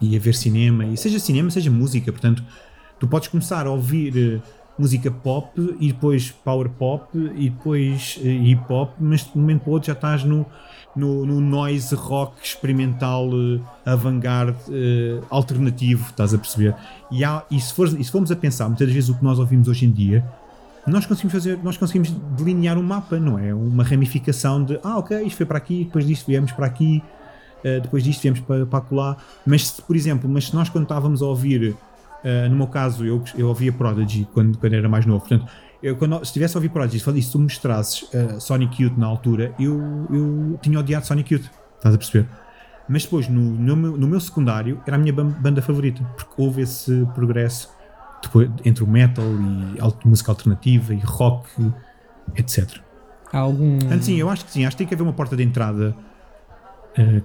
e a ver cinema, e seja cinema, seja música. Portanto, tu podes começar a ouvir uh, música pop e depois power pop e depois uh, hip hop, mas de um momento para o outro já estás no, no, no noise rock experimental uh, avant-garde uh, alternativo, estás a perceber? E, há, e, se for, e se formos a pensar, muitas vezes o que nós ouvimos hoje em dia, nós conseguimos fazer, nós conseguimos delinear um mapa, não é? Uma ramificação de, ah, ok, isto foi para aqui, depois disto viemos para aqui, uh, depois disto viemos para, para lá. Mas, se, por exemplo, mas se nós quando estávamos a ouvir Uh, no meu caso, eu, eu ouvia Prodigy quando, quando era mais novo. Portanto, eu, quando, se tivesse a ouvir Prodigy, se tu me mostrasses uh, Sonic Youth na altura, eu, eu tinha odiado Sonic Youth. Estás a perceber? Mas depois, no, no, meu, no meu secundário, era a minha banda favorita, porque houve esse progresso depois, entre o metal e música alternativa e rock, etc. Há algum. Antes, sim, eu acho que sim, acho que tem que haver uma porta de entrada uh,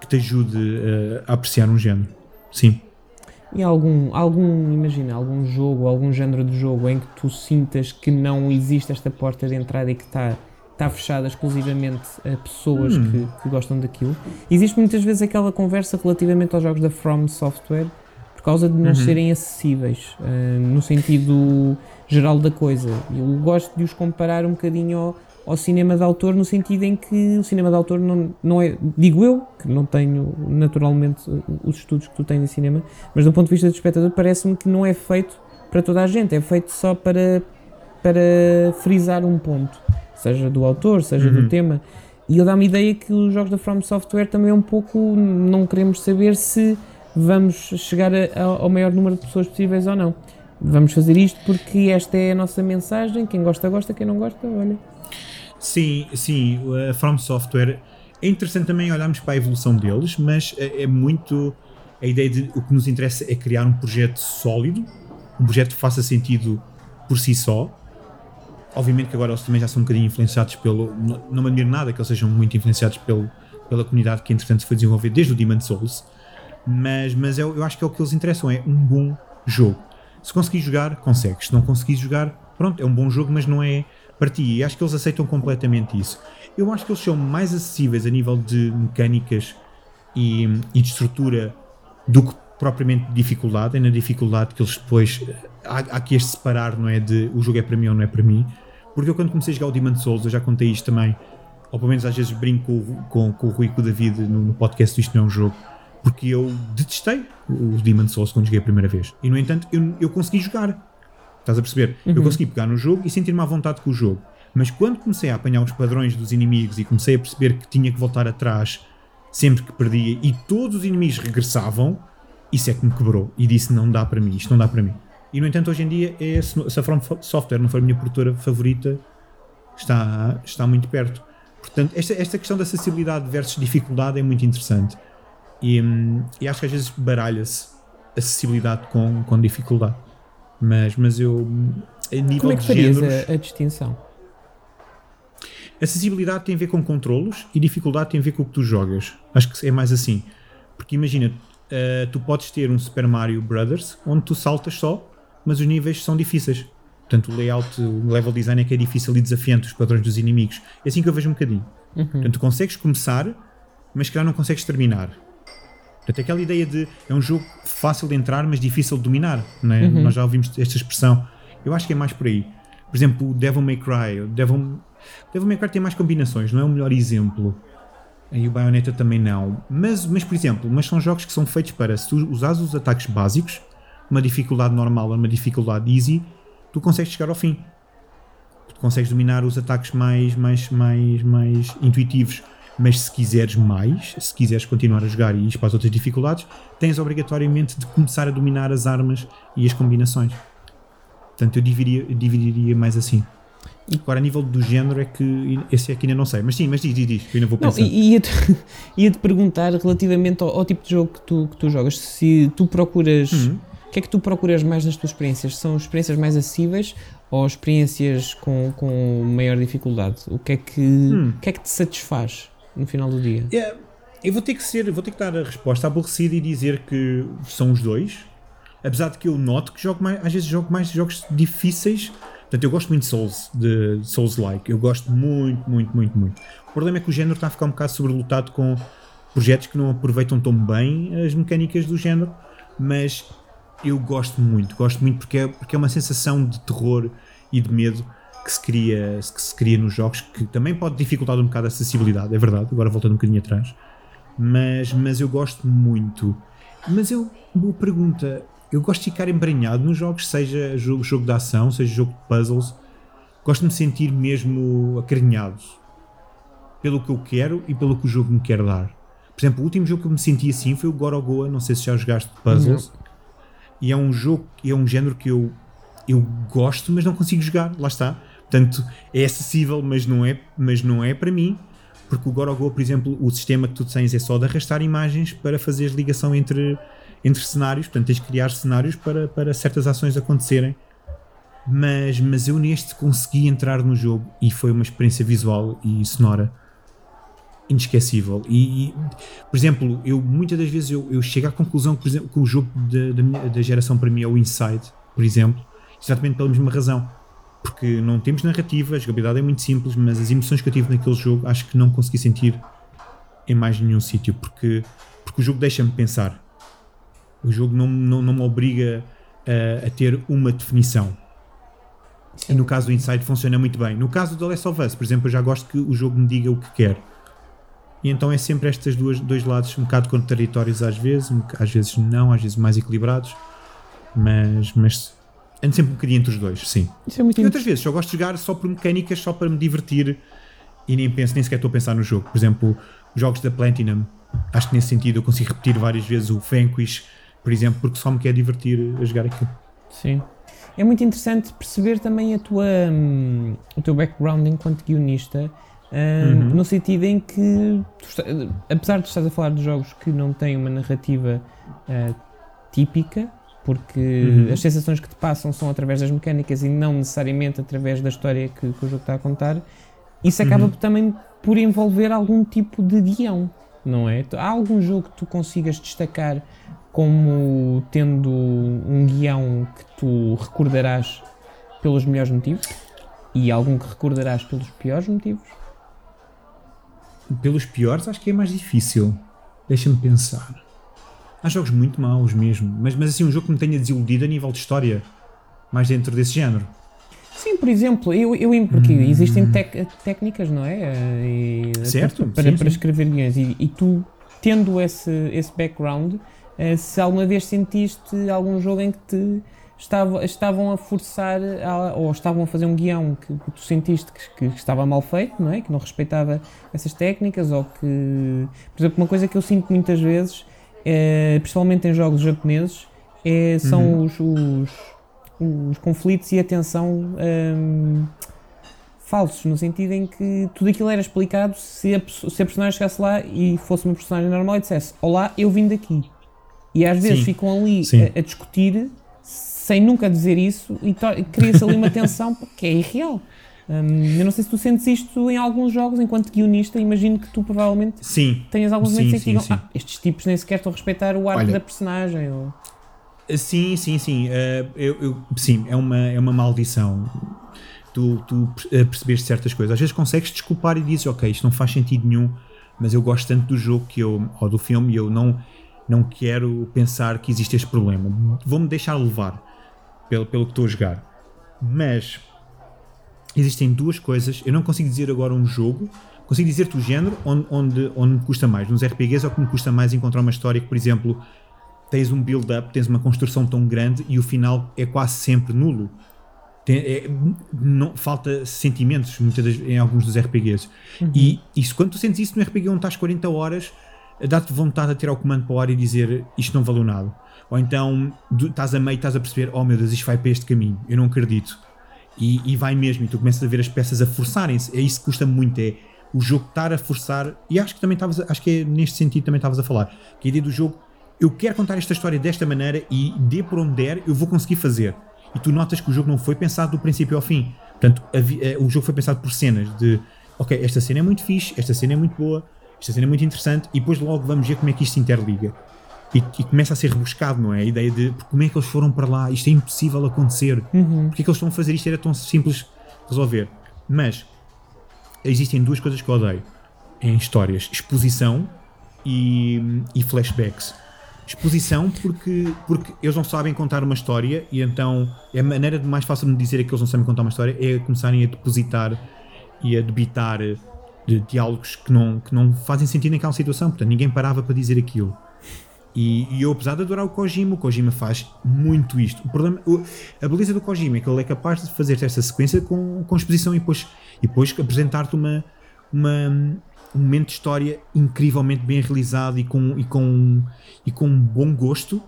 que te ajude uh, a apreciar um género. Sim. E algum, algum, imagina, algum jogo, algum género de jogo em que tu sintas que não existe esta porta de entrada e que está está fechada exclusivamente a pessoas hum. que, que, gostam daquilo. Existe muitas vezes aquela conversa relativamente aos jogos da From Software por causa de não uhum. serem acessíveis uh, no sentido geral da coisa. Eu gosto de os comparar um bocadinho ao, ao cinema de autor no sentido em que o cinema de autor não, não é, digo eu, que não tenho naturalmente os estudos que tu tens em cinema, mas do ponto de vista do espectador parece-me que não é feito para toda a gente, é feito só para, para frisar um ponto, seja do autor, seja uhum. do tema. E eu dá-me a ideia que os jogos da From Software também é um pouco, não queremos saber se vamos chegar a, a, ao maior número de pessoas possíveis ou não. Vamos fazer isto porque esta é a nossa mensagem, quem gosta gosta, quem não gosta, olha, Sim, sim, a From Software é interessante também olharmos para a evolução deles, mas é, é muito a ideia de o que nos interessa é criar um projeto sólido, um projeto que faça sentido por si só. Obviamente que agora eles também já são um bocadinho influenciados pelo. Não me admiro nada que eles sejam muito influenciados pelo, pela comunidade que, entretanto, foi desenvolver desde o Demon Souls, mas, mas eu, eu acho que é o que eles interessam: é um bom jogo. Se conseguir jogar, consegues. Se não conseguir jogar, pronto, é um bom jogo, mas não é para ti. E acho que eles aceitam completamente isso. Eu acho que eles são mais acessíveis a nível de mecânicas e, e de estrutura do que propriamente de dificuldade. É na dificuldade que eles depois. Há, há que este separar, não é? De o jogo é para mim ou não é para mim. Porque eu, quando comecei a jogar o Demon Souls, eu já contei isto também. Ou pelo menos às vezes brinco com, com, com o Rui e com o David no, no podcast Isto Não é um Jogo. Porque eu detestei o Demon Souls quando joguei a primeira vez. E no entanto, eu, eu consegui jogar Estás a perceber? Uhum. Eu consegui pegar no jogo e sentir-me à vontade com o jogo. Mas quando comecei a apanhar os padrões dos inimigos e comecei a perceber que tinha que voltar atrás sempre que perdia e todos os inimigos regressavam, isso é que me quebrou e disse: não dá para mim, isto não dá para mim. E no entanto, hoje em dia, é se a From Software não for a minha produtora favorita, está, está muito perto. Portanto, esta, esta questão da acessibilidade versus dificuldade é muito interessante. E, e acho que às vezes baralha-se acessibilidade com, com dificuldade. Mas, mas eu. A nível Como é que farias géneros, a, a distinção? Acessibilidade tem a ver com controlos e dificuldade tem a ver com o que tu jogas. Acho que é mais assim. Porque imagina, uh, tu podes ter um Super Mario Brothers onde tu saltas só, mas os níveis são difíceis. Portanto, o layout, o level design é que é difícil e desafiante, os padrões dos inimigos. É assim que eu vejo um bocadinho. Uhum. Portanto, tu consegues começar, mas que não consegues terminar. Portanto, aquela ideia de é um jogo fácil de entrar, mas difícil de dominar. Né? Uhum. Nós já ouvimos esta expressão. Eu acho que é mais por aí. Por exemplo, o Devil May Cry. O Devil, Devil May Cry tem mais combinações, não é o melhor exemplo. E o Bayonetta também não. Mas, mas, por exemplo, mas são jogos que são feitos para, se tu usares os ataques básicos, uma dificuldade normal ou uma dificuldade easy, tu consegues chegar ao fim. Tu consegues dominar os ataques mais, mais, mais, mais intuitivos mas se quiseres mais, se quiseres continuar a jogar e ir para as outras dificuldades, tens obrigatoriamente de começar a dominar as armas e as combinações. Portanto, eu dividiria, eu dividiria mais assim. Agora, a nível do género, é que esse aqui ainda não sei. Mas sim, mas diz, diz, diz, eu ainda vou pensar. Não, ia-te, [LAUGHS] ia-te perguntar relativamente ao, ao, tipo de jogo que tu, que tu jogas, se tu procuras. Uhum. O que é que tu procuras mais nas tuas experiências? São experiências mais acessíveis ou experiências com, com maior dificuldade? O que é que, hum. o que, é que te satisfaz? No final do dia? Yeah. Eu vou ter que ser, vou ter que dar a resposta aborrecida e dizer que são os dois. Apesar de que eu noto que jogo mais, às vezes jogo mais jogos difíceis. Portanto, eu gosto muito de Souls, de Souls-like. Eu gosto muito, muito, muito, muito. O problema é que o género está a ficar um bocado sobrelotado com projetos que não aproveitam tão bem as mecânicas do género, mas eu gosto muito, gosto muito porque é, porque é uma sensação de terror e de medo que se cria, que se cria nos jogos, que também pode dificultar um bocado a acessibilidade, é verdade, agora voltando um bocadinho atrás. Mas, mas eu gosto muito. Mas eu, boa pergunta, eu gosto de ficar embranhado nos jogos, seja jogo, jogo de ação, seja jogo de puzzles. Gosto de me sentir mesmo acarinhado pelo que eu quero e pelo que o jogo me quer dar. Por exemplo, o último jogo que eu me senti assim foi o Gorogoa, não sei se já jogaste de puzzles. Uhum. e é um jogo, é um género que eu, eu gosto, mas não consigo jogar, lá está. Portanto, é acessível, mas não é, mas não é para mim, porque o Gorogo, por exemplo, o sistema que tu tens é só de arrastar imagens para fazer ligação entre, entre cenários, portanto tens de criar cenários para, para certas ações acontecerem. Mas, mas eu neste consegui entrar no jogo e foi uma experiência visual e sonora inesquecível. E, e, por exemplo, eu muitas das vezes eu, eu chego à conclusão que, por exemplo, que o jogo da, da geração para mim é o Inside, por exemplo, exatamente pela mesma razão. Porque não temos narrativa, a jogabilidade é muito simples, mas as emoções que eu tive naquele jogo acho que não consegui sentir em mais nenhum sítio, porque, porque o jogo deixa-me pensar. O jogo não, não, não me obriga a, a ter uma definição. Sim. E no caso do Inside funciona muito bem. No caso do Last of Us, por exemplo, eu já gosto que o jogo me diga o que quer e então é sempre estes dois, dois lados, um bocado contraditórios às vezes, às vezes não, às vezes mais equilibrados, mas, mas ando sempre um bocadinho entre os dois, sim. É e outras vezes só gosto de jogar só por mecânicas, só para me divertir e nem penso, nem sequer estou a pensar no jogo. Por exemplo, jogos da Platinum, acho que nesse sentido eu consigo repetir várias vezes o Vanquish, por exemplo, porque só me quer divertir a jogar aquilo. Sim. É muito interessante perceber também a tua, hum, o teu background enquanto guionista uhum. no sentido em que, apesar de estás a falar de jogos que não têm uma narrativa uh, típica, porque uhum. as sensações que te passam são através das mecânicas e não necessariamente através da história que, que o jogo está a contar, isso acaba uhum. também por envolver algum tipo de guião, não é? Há algum jogo que tu consigas destacar como tendo um guião que tu recordarás pelos melhores motivos e algum que recordarás pelos piores motivos? pelos piores, acho que é mais difícil. Deixa-me pensar. Há jogos muito maus mesmo, mas, mas assim, um jogo que me tenha desiludido a nível de história, mais dentro desse género. Sim, por exemplo, eu, eu porque hum. existem tec, técnicas, não é? E, certo. Para, sim, para sim. escrever guiões e, e, tu, tendo esse, esse background, eh, se alguma vez sentiste algum jogo em que te estava, estavam a forçar a, ou estavam a fazer um guião que, que tu sentiste que, que, estava mal feito, não é? Que não respeitava essas técnicas ou que, por exemplo, uma coisa que eu sinto muitas vezes, é, principalmente em jogos japoneses, é, são uhum. os, os, os, conflitos e a tensão um, falsos, no sentido em que tudo aquilo era explicado se a, se a personagem chegasse lá e fosse uma personagem normal e dissesse Olá, eu vim daqui. E às vezes Sim. ficam ali a, a discutir sem nunca dizer isso e cria-se ali uma tensão [LAUGHS] que é irreal. Um, eu não sei se tu sentes isto em alguns jogos, enquanto guionista, imagino que tu provavelmente sim. tenhas alguns momentos sim, em que digam, ah, estes tipos nem sequer estão a respeitar o arco Olha, da personagem. Ou... Sim, sim, sim. Uh, eu, eu, sim, é uma, é uma maldição. Tu, tu uh, percebeste certas coisas. Às vezes consegues desculpar e dizes, ok, isto não faz sentido nenhum, mas eu gosto tanto do jogo que eu, ou do filme e eu não, não quero pensar que existe este problema. Vou-me deixar levar pelo, pelo que estou a jogar. Mas existem duas coisas. Eu não consigo dizer agora um jogo, consigo dizer-te o género onde, onde, onde me custa mais. Nos RPGs é o que me custa mais encontrar uma história que, por exemplo, tens um build-up, tens uma construção tão grande e o final é quase sempre nulo. Tem, é, não, falta sentimentos muitas das, em alguns dos RPGs. Uhum. E isso, quando tu sentes isso no RPG onde estás 40 horas, dá-te vontade de tirar o comando para o ar e dizer isto não valeu nada. Ou então estás a meio, estás a perceber, oh meu Deus, isto vai para este caminho, eu não acredito. E, e vai mesmo, e tu começas a ver as peças a forçarem-se. É isso que custa muito, é o jogo estar a forçar. E acho que também estavas, acho que é neste sentido também estavas a falar. Que a ideia do jogo, eu quero contar esta história desta maneira e dê por onde der, eu vou conseguir fazer. E tu notas que o jogo não foi pensado do princípio ao fim. Portanto, eh, o jogo foi pensado por cenas de ok, esta cena é muito fixe, esta cena é muito boa, esta cena é muito interessante, e depois logo vamos ver como é que isto se interliga e, e, começa a ser rebuscado, não é? A ideia de como é que eles foram para lá, isto é impossível acontecer, uhum. porque é que eles estão a fazer isto era tão simples resolver. Mas existem duas coisas que eu odeio em histórias: exposição e, e flashbacks. Exposição porque, porque eles não sabem contar uma história e então é a maneira mais fácil de dizer é que eles não sabem contar uma história é começarem a depositar e a debitar de diálogos que não, que não fazem sentido naquela situação. Portanto, ninguém parava para dizer aquilo. E, e, eu, apesar de adorar o Kojima, o Kojima faz muito isto. O problema, a beleza do Kojima é que ele é capaz de fazer esta sequência com, com exposição e depois, e depois apresentar-te uma, uma, um momento de história incrivelmente bem realizado e com, e com, e com um bom gosto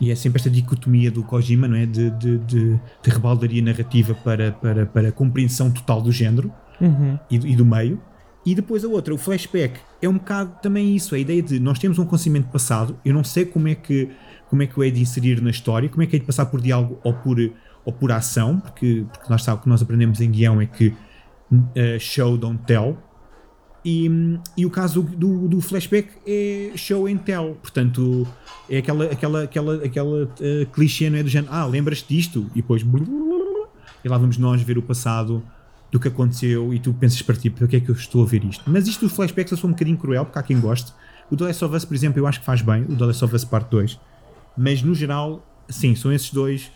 e é sempre esta dicotomia do Kojima, não é? De, de, de, de rebaldaria narrativa para, para, para compreensão total do género Uhum. e, e do meio. E depois a outra, o flashback, é um bocado também isso, a ideia de nós temos um conhecimento passado, eu não sei como é que, como é que o é de inserir na história, como é que é de passar por diálogo ou por, ou por ação, porque, porque nós sabe, o que nós aprendemos em guião é que eh, show, don't tell. E, e o caso do, do flashback é show and tell, portanto é aquela, aquela, aquela, aquela eh, clichê não é do género, ah, lembras-te disto? E depois e lá vamos nós ver o passado do que aconteceu e tu pensas para ti, porque é que eu estou a ver isto? Mas isto dos flashbacks eu sou um bocadinho cruel, porque há quem goste. O The Last of Us, por exemplo, eu acho que faz bem, o The Last of Us Part 2. Mas no geral, sim, são esses dois,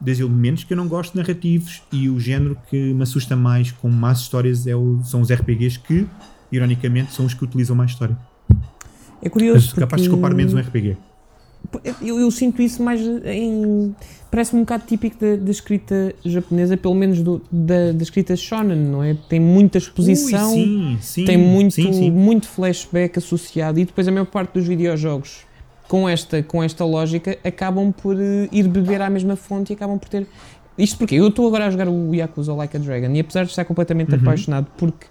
dois elementos que eu não gosto narrativos e o género que me assusta mais com más histórias é o- são os RPGs que, ironicamente, são os que utilizam mais história. É curioso. Mas capaz de porque- desculpar menos um RPG. Eu, eu sinto isso mais em. Parece-me um bocado típico da, da escrita japonesa, pelo menos do- da, da escrita shonen, não é? Tem muita exposição, Ui, sim, sim, tem muito, sim, sim. muito flashback associado e depois a maior parte dos videojogos com esta, com esta lógica acabam por eh, ir beber à mesma fonte e acabam por ter. Isto porque eu estou agora a jogar o Yakuza Like a Dragon e apesar de estar completamente Uhum. apaixonado, porque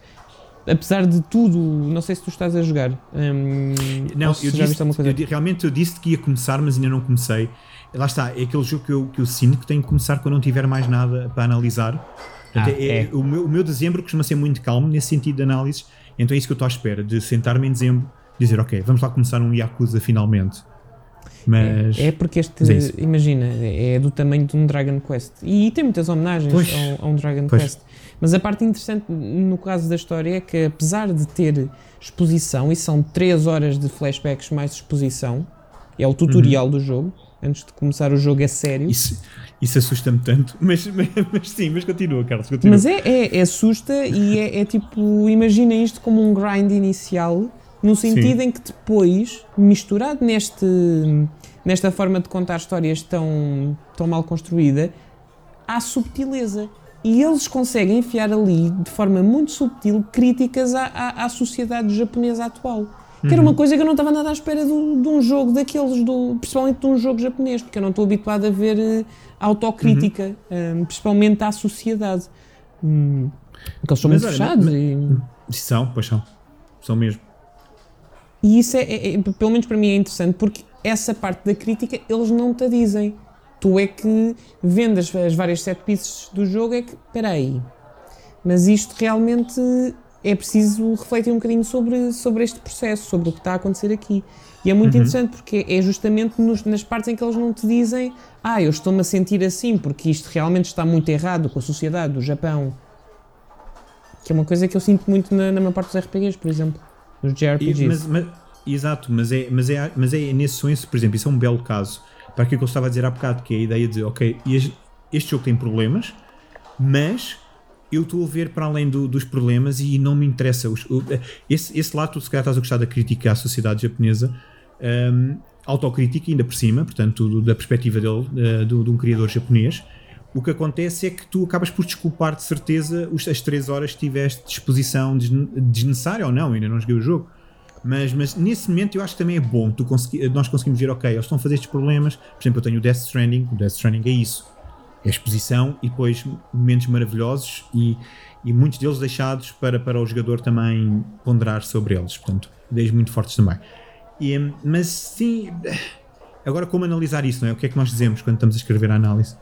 apesar de tudo, não sei se tu estás a jogar. hum, Não, eu já disse, eu realmente eu disse que ia começar, mas ainda não comecei. Lá está, é aquele jogo que eu, que eu sinto que tenho que começar quando não tiver mais nada para analisar. Portanto, Ah, é- é. O, meu, o meu dezembro costuma ser muito calmo nesse sentido de análise, então é isso que eu estou à espera, de sentar-me em dezembro e dizer, ok, vamos lá começar um Yakuza finalmente. Mas. É porque este, é imagina, é do tamanho de um Dragon Quest. E tem muitas homenagens Pois. ao, a um Dragon Pois. Quest. Mas a parte interessante no caso da história é que, apesar de ter exposição, e são 3 horas de flashbacks mais exposição, é o tutorial do jogo, antes de começar o jogo a sério. Uhum. Isso, isso assusta-me tanto, [LAUGHS] mas, mas, mas sim, mas continua, Carlos, continua. Mas é, é, é assusta e é, é tipo, imagina isto como um grind inicial, no sentido em que depois, misturado neste, nesta forma de contar histórias tão, tão mal construída, há subtileza. E eles conseguem enfiar ali, de forma muito subtil, críticas à, à, à sociedade japonesa atual. Que era uma coisa que eu não estava nada à espera do- de um jogo daqueles, do, principalmente de um jogo japonês, porque eu não estou habituado a ver eh, autocrítica, eh, principalmente à sociedade. Hum, porque eles são Mas muito fechados mas- e, São, pois são. São mesmo. e isso é, é- é- pelo menos para mim é interessante, porque essa parte da crítica eles não te dizem. Tu é que vendo as, as várias set pieces do jogo é que, espera aí, mas isto realmente é preciso refletir um bocadinho sobre, sobre este processo, sobre o que está a acontecer aqui. E é muito interessante porque é justamente nos- nas partes em que eles não te dizem ah, eu estou-me a sentir assim porque isto realmente está muito errado com a sociedade do Japão. Que é uma coisa que eu sinto muito na, na maior parte dos RPGs, por exemplo. Nos E- JRPGs. mas, mas- exato, mas é, mas, é, mas é nesse senso, por exemplo, isso é um belo caso para aquilo que eu estava a dizer há bocado, que é a ideia de, ok, este, jogo tem problemas, mas eu estou a ver para além do- dos problemas e não me interessa. Os- esse, esse lado, tu se calhar estás a gostar da crítica à sociedade japonesa, hum, autocrítica ainda por cima, portanto, do- da perspectiva dele, eh, de um criador japonês. O que acontece é que tu acabas por desculpar de certeza as 3 horas que tiveste desne- desnecessária ou não, ainda não joguei o jogo. Mas, mas nesse momento eu acho que também é bom tu consegui- nós conseguimos ver, ok, eles estão a fazer estes problemas. Por exemplo, eu tenho o Death Stranding, o Death Stranding é isso. É exposição e depois momentos maravilhosos e, e muitos deles deixados para, para o jogador também ponderar sobre eles. Portanto, ideias muito fortes também. E, mas sim, agora como analisar isso, não é? O que é que nós dizemos quando estamos a escrever a análise?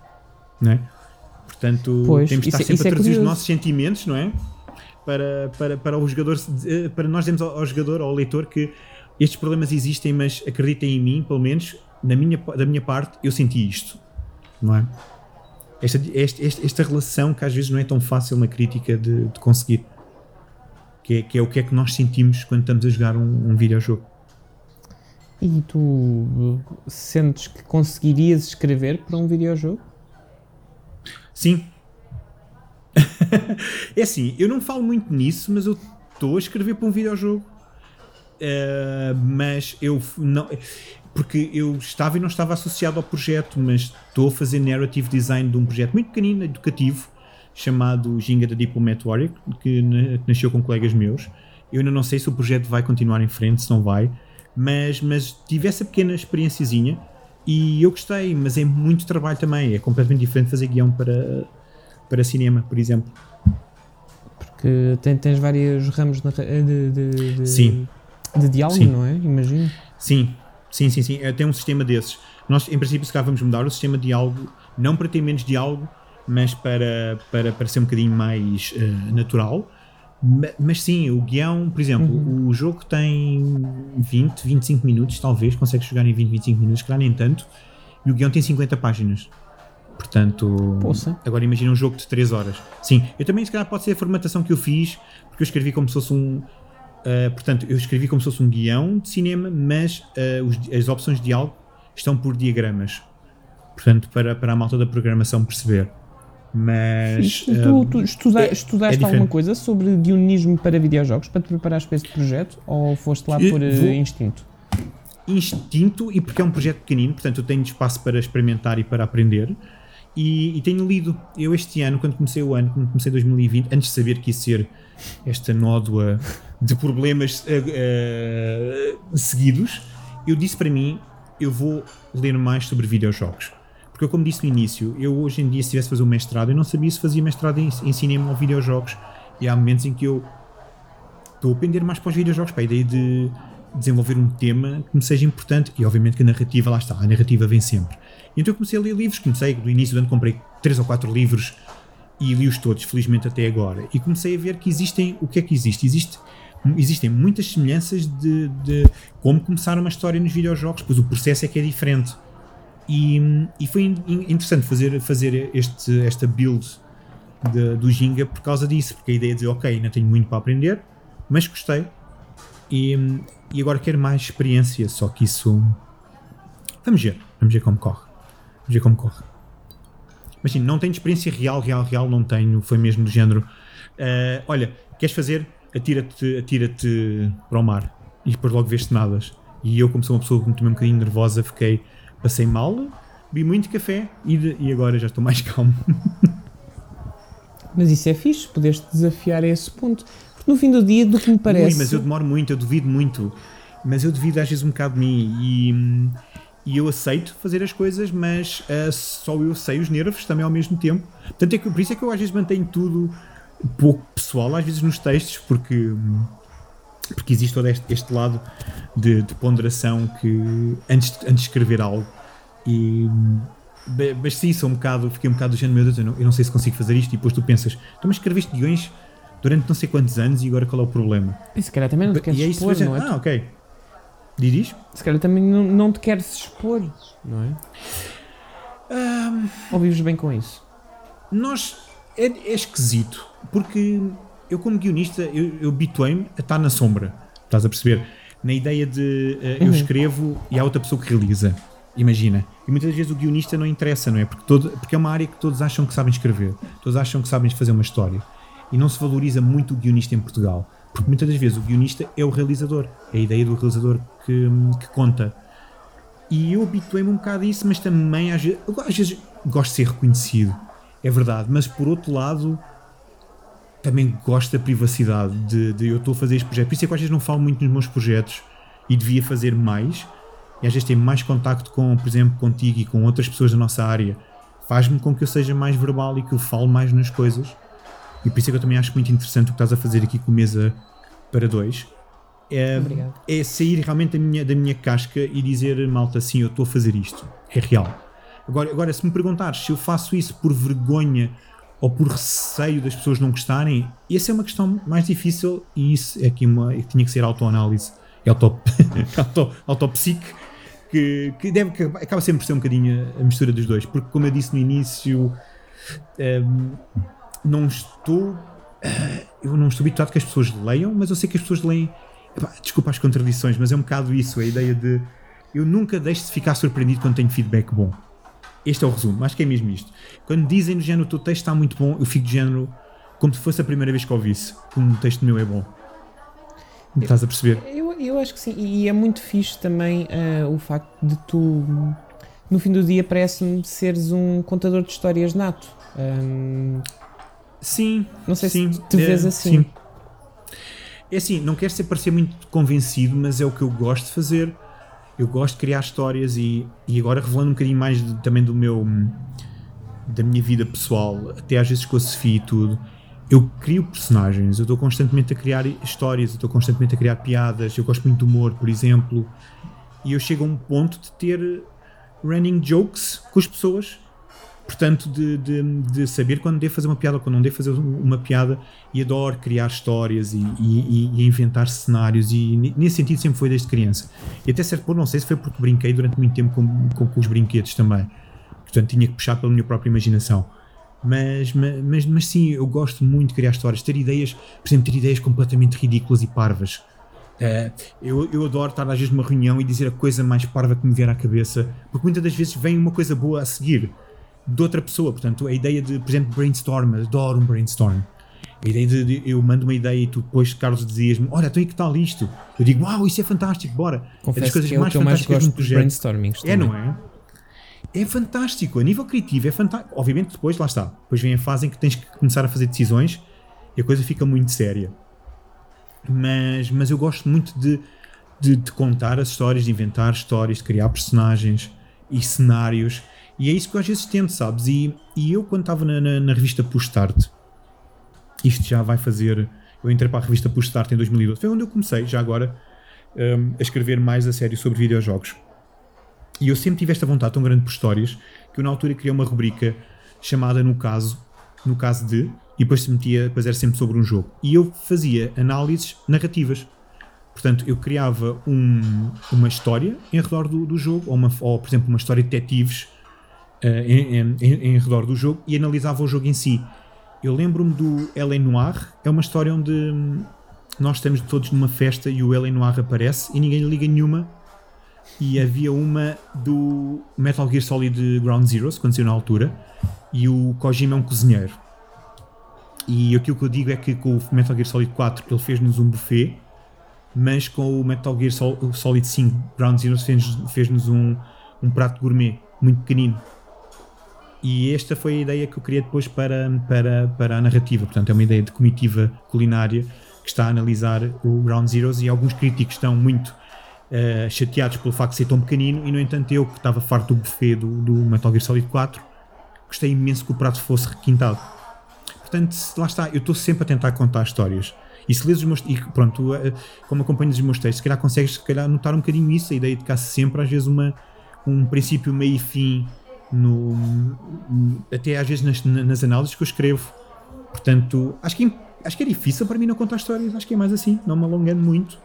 Não é? Portanto, Pois, temos de estar é- sempre é a traduzir os curioso. nossos sentimentos, não é? Para, para, para o jogador, eh, para nós dizermos ao, ao jogador, ao leitor, que estes problemas existem, mas acreditem em mim, pelo menos, na minha, da minha parte, eu senti isto, não é? Esta, esta, esta, esta relação que às vezes não é tão fácil na crítica de, de conseguir, que é, que é o que é que nós sentimos quando estamos a jogar um, um videojogo. E tu uh, sentes que conseguirias escrever para um videojogo? Sim. [LAUGHS] é assim, eu não falo muito nisso, mas eu estou a escrever para um videojogo. Eh, mas eu não. Porque eu estava e não estava associado ao projeto, mas estou a fazer narrative design de um projeto muito pequenino, educativo, chamado Ginga da Diplomat Warrior, que que nasceu com colegas meus. Eu ainda não sei se o projeto vai continuar em frente, se não vai, mas, mas tive essa pequena experiênciazinha E eu gostei, mas é muito trabalho também. É completamente diferente fazer guião para, para cinema, por exemplo. Porque tem, tens vários ramos de, de, de, Sim. de diálogo, Sim. não é? Imagino. Sim, sim, sim, sim. É, Tem um sistema desses. Nós, em princípio, se calhar vamos mudar o sistema de diálogo, não para ter menos diálogo, mas para, para, para ser um bocadinho mais eh, natural. Ma- Mas sim, o guião, por exemplo, o jogo tem 20, 25 minutos, talvez, consegues jogar em 20, 25 minutos, calhar nem tanto, e o guião tem 50 páginas. Portanto, Poça. agora imagina um jogo de 3 horas. Sim, eu também, se calhar, pode ser a formatação que eu fiz, porque eu escrevi como se fosse um. Uh, portanto, eu escrevi como se fosse um guião de cinema, mas uh, os- as opções de diálogo estão por diagramas. Portanto, para, para a malta da programação perceber. Mas. E tu, tu estuda- é- estudaste é alguma coisa sobre guionismo para videojogos para te preparares para este projeto? Ou foste lá por eh, vou- instinto? instinto e porque é um projeto pequenino, portanto eu tenho espaço para experimentar e para aprender. E, e tenho lido. Eu este ano, quando comecei o ano, quando comecei 2020, antes de saber que ia ser esta nódoa de problemas eh, eh, seguidos, eu disse para mim, eu vou ler mais sobre videojogos. Porque eu, como disse no início, eu hoje em dia, se tivesse fazer um mestrado, eu não sabia se fazia mestrado em, em cinema ou videojogos. E há momentos em que eu estou a aprender mais para os videojogos, para a ideia de desenvolver um tema que me seja importante e obviamente que a narrativa, lá está, a narrativa vem sempre. Então eu comecei a ler livros, comecei do início do ano, comprei três ou quatro livros e li-os todos, felizmente até agora. E comecei a ver que existem, o que é que existe? Existe existem muitas semelhanças de, de como começar uma história nos videojogos, pois o processo é que é diferente. E, e foi in- in- interessante fazer, fazer este, esta build de- do Ginga por causa disso, porque a ideia é dizer, ok, ainda tenho muito para aprender, mas gostei. E, e agora quero mais experiência, só que isso. Vamos ver, vamos ver como corre. Vamos ver como corre. Mas sim, não tenho experiência real, real, real, não tenho. Foi mesmo do género. "Ah, olha, queres fazer? Atira-te atira para o mar e depois logo vês-te nadas. E eu, como sou uma pessoa que me tomei um bocadinho nervosa, fiquei. Passei mal, bebi muito café e, de- e agora já estou mais [LAUGHS] calmo. Mas isso é fixe, poderes desafiar a esse ponto. Porque no fim do dia, do que me parece. Ui, mas eu demoro muito, eu duvido muito. Mas eu duvido às vezes um bocado de mim e, hum, e eu aceito fazer as coisas, mas ah, só eu sei os nervos também ao mesmo tempo. Portanto, é que, por isso é que eu às vezes mantenho tudo pouco pessoal, às vezes nos textos, porque, porque existe todo este, este lado de, de ponderação que antes, de- antes de escrever algo. E, Mas sim, sou um bocado, fiquei um bocado do género, meu Deus, eu não, eu não sei se consigo fazer isto. E depois tu pensas, então, mas escreveste guiões durante não sei quantos anos e agora qual é o problema? E se calhar também não te queres e é isso expor, que não é? Ah, ok. Isto? Se calhar também não, não te queres expor, não é? Ou vives bem com isso? Nós. É, é esquisito, porque eu, como guionista, eu, eu habituei-me a estar na sombra. Estás a perceber? Na ideia de eh, eu escrevo e há outra pessoa que realiza. Imagina. E muitas vezes o guionista não interessa, não é? Porque, todo, porque é uma área que todos acham que sabem escrever, todos acham que sabem fazer uma história. E não se valoriza muito o guionista em Portugal. Porque muitas das vezes o guionista é o realizador. É a ideia do realizador que, que conta. E eu habituei-me um bocado a isso, mas também às vezes, às vezes gosto de ser reconhecido. É verdade, mas por outro lado também gosto da privacidade de, de eu estou a fazer este projeto. Por isso é que às vezes não falo muito nos meus projetos e devia fazer mais. E às vezes ter mais contacto com, por exemplo, contigo e com outras pessoas da nossa área faz-me com que eu seja mais verbal e que eu falo mais nas coisas. E por isso é que eu também acho muito interessante o que estás a fazer aqui com Mesa para dois. É, Obrigado. é sair realmente da minha, da minha casca e dizer, malta, sim, eu estou a fazer isto. É real. Agora, agora, se me perguntares se eu faço isso por vergonha ou por receio das pessoas não gostarem, essa é uma questão mais difícil e isso é aqui uma, que tinha que ser autoanálise, é auto, [LAUGHS] auto, autopsique, que, que, deve, que acaba sempre por ser um bocadinho a mistura dos dois, porque como eu disse no início, ehm, não estou eh, eu não estou habituado que as pessoas leiam, mas eu sei que as pessoas leem. Epá, desculpa as contradições, mas é um bocado isso, a ideia de eu nunca deixo de ficar surpreendido quando tenho feedback bom. Este é o resumo, acho que é mesmo isto. Quando dizem do género o teu texto está muito bom, eu fico de género como se fosse a primeira vez que ouvisse, como o texto meu é bom. Estás a perceber? Eu, eu acho que sim, e é muito fixe também ah, o facto de tu, no fim do dia, parece-me seres um contador de histórias nato. Ahm, Sim. não sei sim, se te é, vês assim. sim. É assim, não quero ser parecer muito convencido, mas é o que eu gosto de fazer. eu gosto de criar histórias e, e agora revelando um bocadinho mais de- também do meu da minha vida pessoal, até às vezes com a Sofia e tudo, eu crio personagens, eu estou constantemente a criar histórias, eu estou constantemente a criar piadas, eu gosto muito de humor, por exemplo, e eu chego a um ponto de ter running jokes com as pessoas. Portanto, de, de, de saber quando devo fazer uma piada ou quando não devo fazer uma piada, e adoro criar histórias e, e- e inventar cenários, e ne- nesse sentido sempre foi desde criança. E até certo ponto, não sei se foi porque brinquei durante muito tempo com, com, com os brinquedos também. Portanto, tinha que puxar pela minha própria imaginação. Mas, ma- mas, mas, sim, eu gosto muito de criar histórias, ter ideias, por exemplo, ter ideias completamente ridículas e parvas. Eh, eu, eu adoro estar às vezes numa reunião e dizer a coisa mais parva que me vier à cabeça, porque muitas das vezes vem uma coisa boa a seguir de outra pessoa. Portanto, a ideia de, por exemplo, brainstorm, adoro um brainstorm. A ideia de, de- eu mando uma ideia e tu depois, Carlos, dizias-me: Olha, então e que tal isto? Eu digo: Uau, isso é fantástico, bora. é das Confesso coisas que é o mais que eu mais gosto dos brainstormings. É, não é? É fantástico, a nível criativo é fantástico. Obviamente, depois, lá está. Depois vem a fase em que tens que começar a fazer decisões e a coisa fica muito séria. Mas, mas eu gosto muito de, de, de contar as histórias, de inventar histórias, de criar personagens e cenários. E é isso que eu às vezes tento, sabes? E, e eu, quando estava na, na, na revista Push Start, isto já vai fazer. Eu entrei para a revista Push Start em 2012, foi onde eu comecei, já agora, hum, a escrever mais a sério sobre videojogos. E eu sempre tive esta vontade tão grande por histórias que eu na altura criei uma rubrica chamada No Caso, no caso de, e depois se metia, depois era sempre sobre um jogo. E eu fazia análises narrativas. Portanto, eu criava um- uma história em redor do, do jogo, ou, uma, ou, por exemplo, uma história de detetives em, em, em- em redor do jogo e analisava o jogo em si. Eu lembro-me do Ellen Noir, é uma história onde hum, nós estamos todos numa festa e o Ellen Noir aparece e ninguém lhe liga nenhuma. E havia uma do Metal Gear Solid Ground Zeroes, que aconteceu na altura, e o Kojima é um cozinheiro. E aquilo que eu digo é que com o Metal Gear Solid 4 ele fez-nos um buffet, mas com o Metal Gear Sol- Solid 5 Ground fez- fez-nos um, um prato gourmet muito pequenino. E esta foi a ideia que eu queria depois para, para, para a narrativa. Portanto, é uma ideia de comitiva culinária que está a analisar o Ground Zeroes e alguns críticos estão muito eh, chateados pelo facto de ser tão pequenino e, no entanto, eu que estava farto do buffet do, do Metal Gear Solid 4 gostei imenso que o prato fosse requintado. Portanto, lá está, eu estou sempre a tentar contar histórias. E se lês os meus. E pronto, eh, como acompanhas os meus textos, se calhar consegues se calhar, notar um bocadinho isso, a ideia de que há sempre, às vezes, uma, um princípio, meio e fim, no, até às vezes nas, nas análises que eu escrevo. Portanto, acho que, acho que é difícil para mim não contar histórias, acho que é mais assim, não me alongando muito.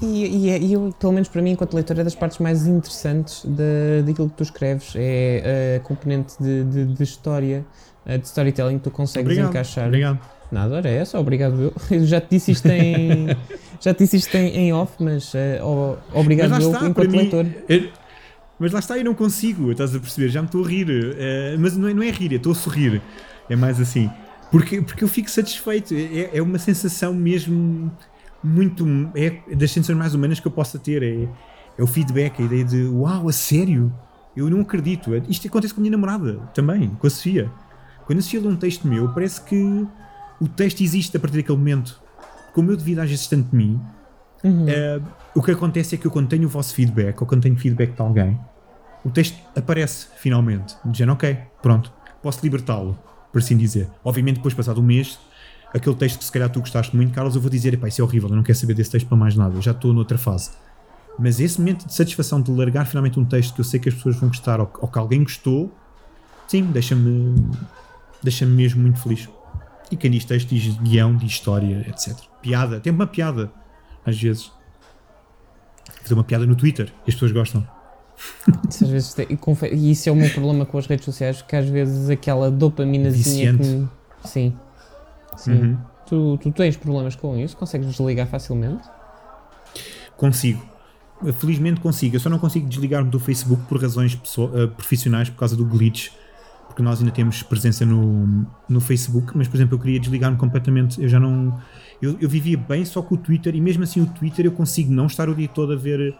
E, e, é- e eu, pelo menos para mim, enquanto leitor, é das partes mais interessantes da daquilo que tu escreves. É a componente de, de, de história, eh, de storytelling que tu consegues Obrigado. encaixar. Obrigado. Nada, era essa, obrigado eu. [LAUGHS] Eu já te disse isto em, [LAUGHS] já te disse isto em, em off, mas o- obrigado Mas lá eu está, enquanto mim, leitor. eu- mas lá está, eu não consigo, estás a perceber? Já me estou a rir. eh, mas não é, não é rir, eu estou a sorrir. É mais assim. Porque, porque eu fico satisfeito. É, é uma sensação mesmo muito. É das sensações mais humanas que eu possa ter. É, é o feedback, a ideia de uau, a sério? Eu não acredito. Isto acontece com a minha namorada também, com a Sofia. Quando a Sofia lê um texto meu, parece que o texto existe a partir daquele momento. Como eu devido às tanto de mim, eh, o que acontece é que eu quando tenho o vosso feedback, ou quando tenho feedback de alguém, o texto aparece finalmente, dizendo ok, pronto, posso libertá-lo, por assim dizer. Obviamente, depois, passado um mês, aquele texto que se calhar tu gostaste muito, Carlos, eu vou dizer, epá, isso é horrível, eu não quero saber desse texto para mais nada, eu já estou noutra fase. Mas esse momento de satisfação de largar finalmente um texto que eu sei que as pessoas vão gostar, ou, ou que alguém gostou, sim, deixa-me deixa-me mesmo muito feliz. E quem diz texto diz guião, diz história, etc. Piada, tem uma piada, às vezes. Fazer uma piada no Twitter, as pessoas gostam. Às vezes e, e isso é o meu problema com as redes sociais, que às vezes aquela dopaminazinha Viciante. Sim. Sim. Uhum. Tu, tu tens problemas com isso? Consegues desligar facilmente? Consigo. Felizmente consigo. Eu só não consigo desligar-me do Facebook por razões eh, profissionais, por causa do glitch. Porque nós ainda temos presença no, no Facebook, mas por exemplo eu queria desligar-me completamente. Eu já não. Eu, eu vivia bem só com o Twitter e mesmo assim o Twitter eu consigo não estar o dia todo a ver,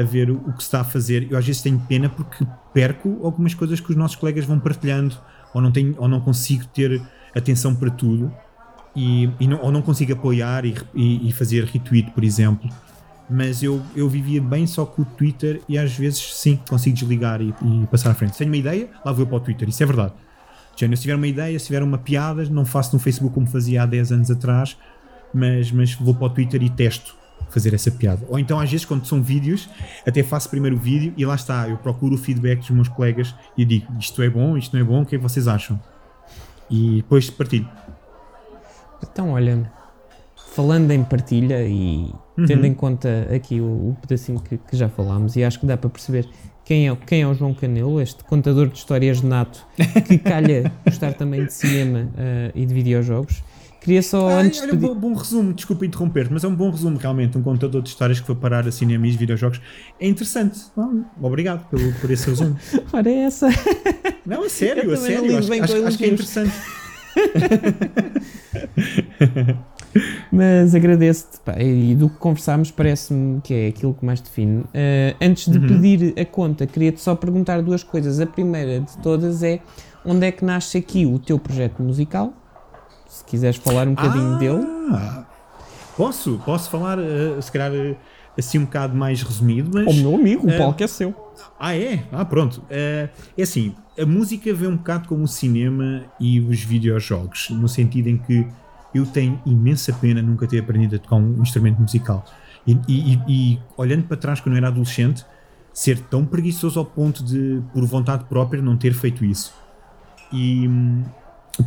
a ver o que se está a fazer. Eu às vezes tenho pena porque perco algumas coisas que os nossos colegas vão partilhando ou não, tenho, ou não consigo ter atenção para tudo e, e não, ou não consigo apoiar e, e- e fazer retweet, por exemplo. Mas eu, eu vivia bem só com o Twitter e às vezes sim, consigo desligar e, e passar à frente. Se tenho uma ideia, lá vou para o Twitter, isso é verdade. Já, se tiver uma ideia, se tiver uma piada, não faço no Facebook como fazia há 10 anos atrás, mas, mas vou para o Twitter e testo fazer essa piada. Ou então, às vezes, quando são vídeos, até faço primeiro o vídeo e lá está, eu procuro o feedback dos meus colegas e digo isto é bom, isto não é bom, o que é que vocês acham? E depois partilho. Então, olha, falando em partilha e uhum. tendo em conta aqui o, o pedacinho que, que, já falámos, e acho que dá para perceber quem é, quem é o João Canelo, este contador de histórias de nato que calha gostar também de cinema uh, e de videojogos. Queria só Ai, antes olha, de. Um bom, bom resumo, desculpa interromper mas é um bom resumo realmente. Um contador de histórias que foi parar a cinema e videojogos. É interessante. obrigado pelo, por esse resumo. [LAUGHS] Ora, é essa. Não, a sério, a sério. Acho, acho, acho que é interessante. [LAUGHS] [LAUGHS] Mas agradeço-te e do que conversámos parece-me que é aquilo que mais define. Uh, antes de uhum. pedir a conta, queria-te só perguntar duas coisas. A primeira de todas é onde é que nasce aqui o teu projeto musical? Se quiseres falar um bocadinho ah, dele. Posso, posso falar, uh, se calhar, uh, assim um bocado mais resumido, mas... O meu amigo, o palco é seu. Ah, é? Ah, pronto. é assim, a música vem um bocado como o cinema e os videojogos, no sentido em que eu tenho imensa pena nunca ter aprendido a tocar um instrumento musical. E, e, e, olhando para trás, quando eu era adolescente, ser tão preguiçoso ao ponto de, por vontade própria, não ter feito isso. E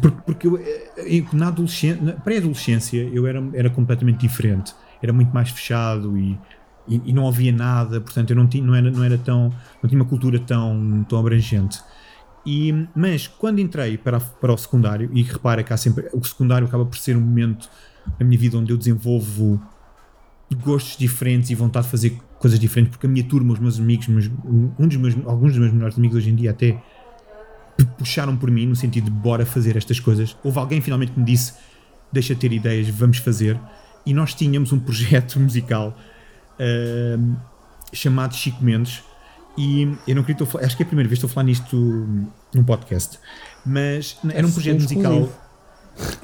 porque, porque eu, eh, na adolescência, pré-adolescência, eu era, era completamente diferente. Era muito mais fechado e, e, e, não havia nada, portanto, eu não, tinha, não, era, não era tão. não tinha uma cultura tão, tão abrangente. E, mas quando entrei para, para o secundário, e repara que há sempre. O secundário acaba por ser um momento na minha vida onde eu desenvolvo gostos diferentes e vontade de fazer coisas diferentes, porque a minha turma, os meus amigos, meus, um dos meus, alguns dos meus melhores amigos hoje em dia até puxaram por mim no sentido de bora fazer estas coisas. Houve alguém finalmente que me disse: deixa ter ideias, vamos fazer. E nós tínhamos um [LAUGHS] projeto musical uh, chamado Chico Mendes e eu não queria estou acho que é a primeira vez que estou a falar nisto num podcast, mas era um projeto musical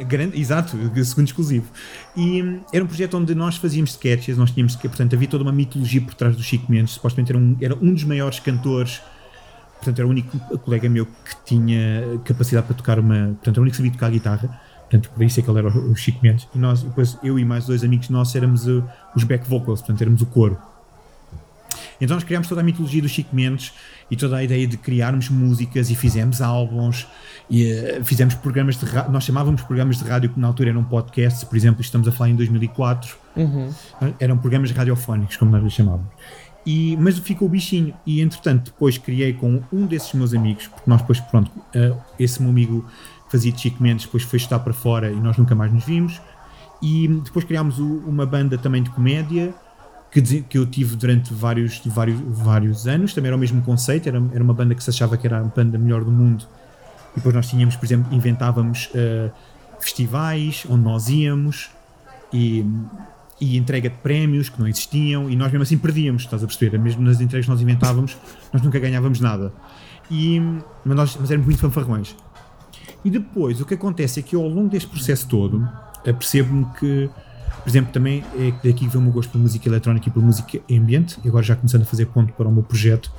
grande, exato, segundo exclusivo. E era um projeto onde nós fazíamos sketches, nós tínhamos que, portanto, havia toda uma mitologia por trás do Chico Mendes, supostamente era um, era um dos maiores cantores, portanto, era o único colega meu que tinha capacidade para tocar uma, portanto, era o único que sabia tocar guitarra. Portanto, por isso é que ele era o Chico Mendes. E nós, depois, eu e mais dois amigos nossos éramos uh, os back vocals, portanto, éramos o coro. Então nós criámos toda a mitologia do Chico Mendes e toda a ideia de criarmos músicas e fizemos álbuns e uh, fizemos programas de rádio, nós chamávamos programas de rádio que na altura eram podcasts, por exemplo, estamos a falar em 2004, uhum. eram programas radiofónicos, como nós lhe chamávamos. E, mas ficou bichinho, e entretanto depois criei com um desses meus amigos, porque nós depois, pronto, uh, esse meu amigo fazia de Chico Mendes, depois foi estar para fora e nós nunca mais nos vimos. E depois criámos o, uma banda também de comédia que, que eu tive durante vários, vários, vários anos, também era o mesmo conceito, era, era uma banda que se achava que era a banda melhor do mundo. E depois nós tínhamos, por exemplo, inventávamos uh, festivais onde nós íamos e, e entrega de prémios que não existiam e nós mesmo assim perdíamos, estás a perceber? Mesmo nas entregas que nós inventávamos, nós nunca ganhávamos nada. E, mas, nós, mas éramos muito fanfarrões. E depois o que acontece é que eu, ao longo deste processo todo, apercebo-me que por exemplo, também é daqui que vem o meu gosto por música eletrónica e por música ambiente, e agora já começando a fazer ponto para o meu projeto,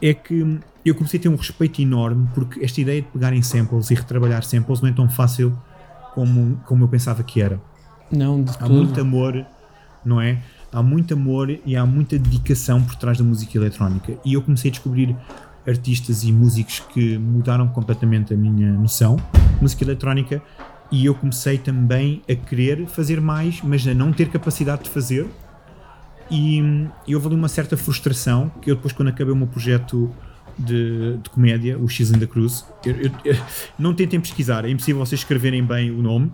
é que eu comecei a ter um respeito enorme porque esta ideia de pegar em samples e retrabalhar samples não é tão fácil como, como eu pensava que era. Não, de Há tudo. muito amor, não é? Há muito amor e há muita dedicação por trás da música eletrónica. E eu comecei a descobrir artistas e músicos que mudaram completamente a minha noção. Música eletrónica e eu comecei também a querer fazer mais, mas a não ter capacidade de fazer. E, e houve ali uma certa frustração que eu depois, quando acabei o meu projeto de, de comédia, o X in the Cruz, eu, eu, eu, não tentem pesquisar, é impossível vocês escreverem bem o nome.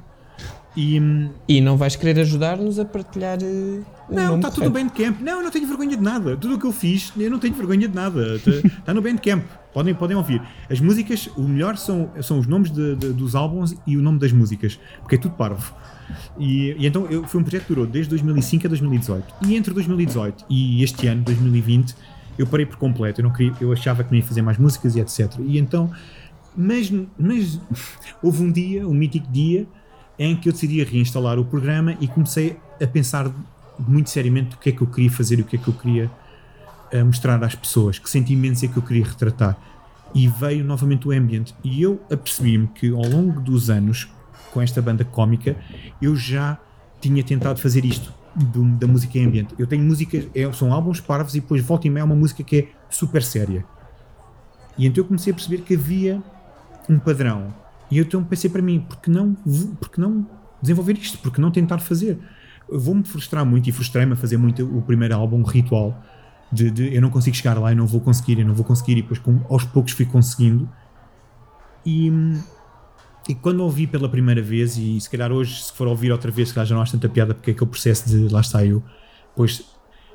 E, e não vais querer ajudar-nos a partilhar uh, o Não, está tudo bem de camp. Não, eu não tenho vergonha de nada. Tudo o que eu fiz, eu não tenho vergonha de nada. Está, está [LAUGHS] no Bandcamp. Podem, podem ouvir. As músicas, o melhor são, são os nomes de, de, dos álbuns e o nome das músicas, porque é tudo parvo. E, e, então eu, foi um projeto que durou desde 2005 a 2018. E entre 2018 e este ano, 2020, eu parei por completo. Eu, não queria, eu achava que não ia fazer mais músicas e etc. E então, mas, mas [LAUGHS] houve um dia, um mítico dia, em que eu decidi reinstalar o programa e comecei a pensar muito seriamente o que é que eu queria fazer e o que é que eu queria uh, mostrar às pessoas, que sentimentos é que eu queria retratar. E veio novamente o ambient. E eu apercebi-me que ao longo dos anos, com esta banda cómica, eu já tinha tentado fazer isto do, da música ambient. Eu tenho músicas, é, são álbuns parvos e depois volta e meia uma música que é super séria. E então eu comecei a perceber que havia um padrão. E eu então pensei para mim, porque não, porque não desenvolver isto? Porque não tentar fazer? Vou-me frustrar muito e frustrei-me a fazer muito o primeiro álbum, Ritual, de, de, eu não consigo chegar lá, eu não vou conseguir, eu não vou conseguir, e depois com, aos poucos fui conseguindo. E, e quando ouvi pela primeira vez, e se calhar hoje, se for ouvir outra vez, se calhar já não acho tanta piada, porque é aquele processo de lá está eu, depois,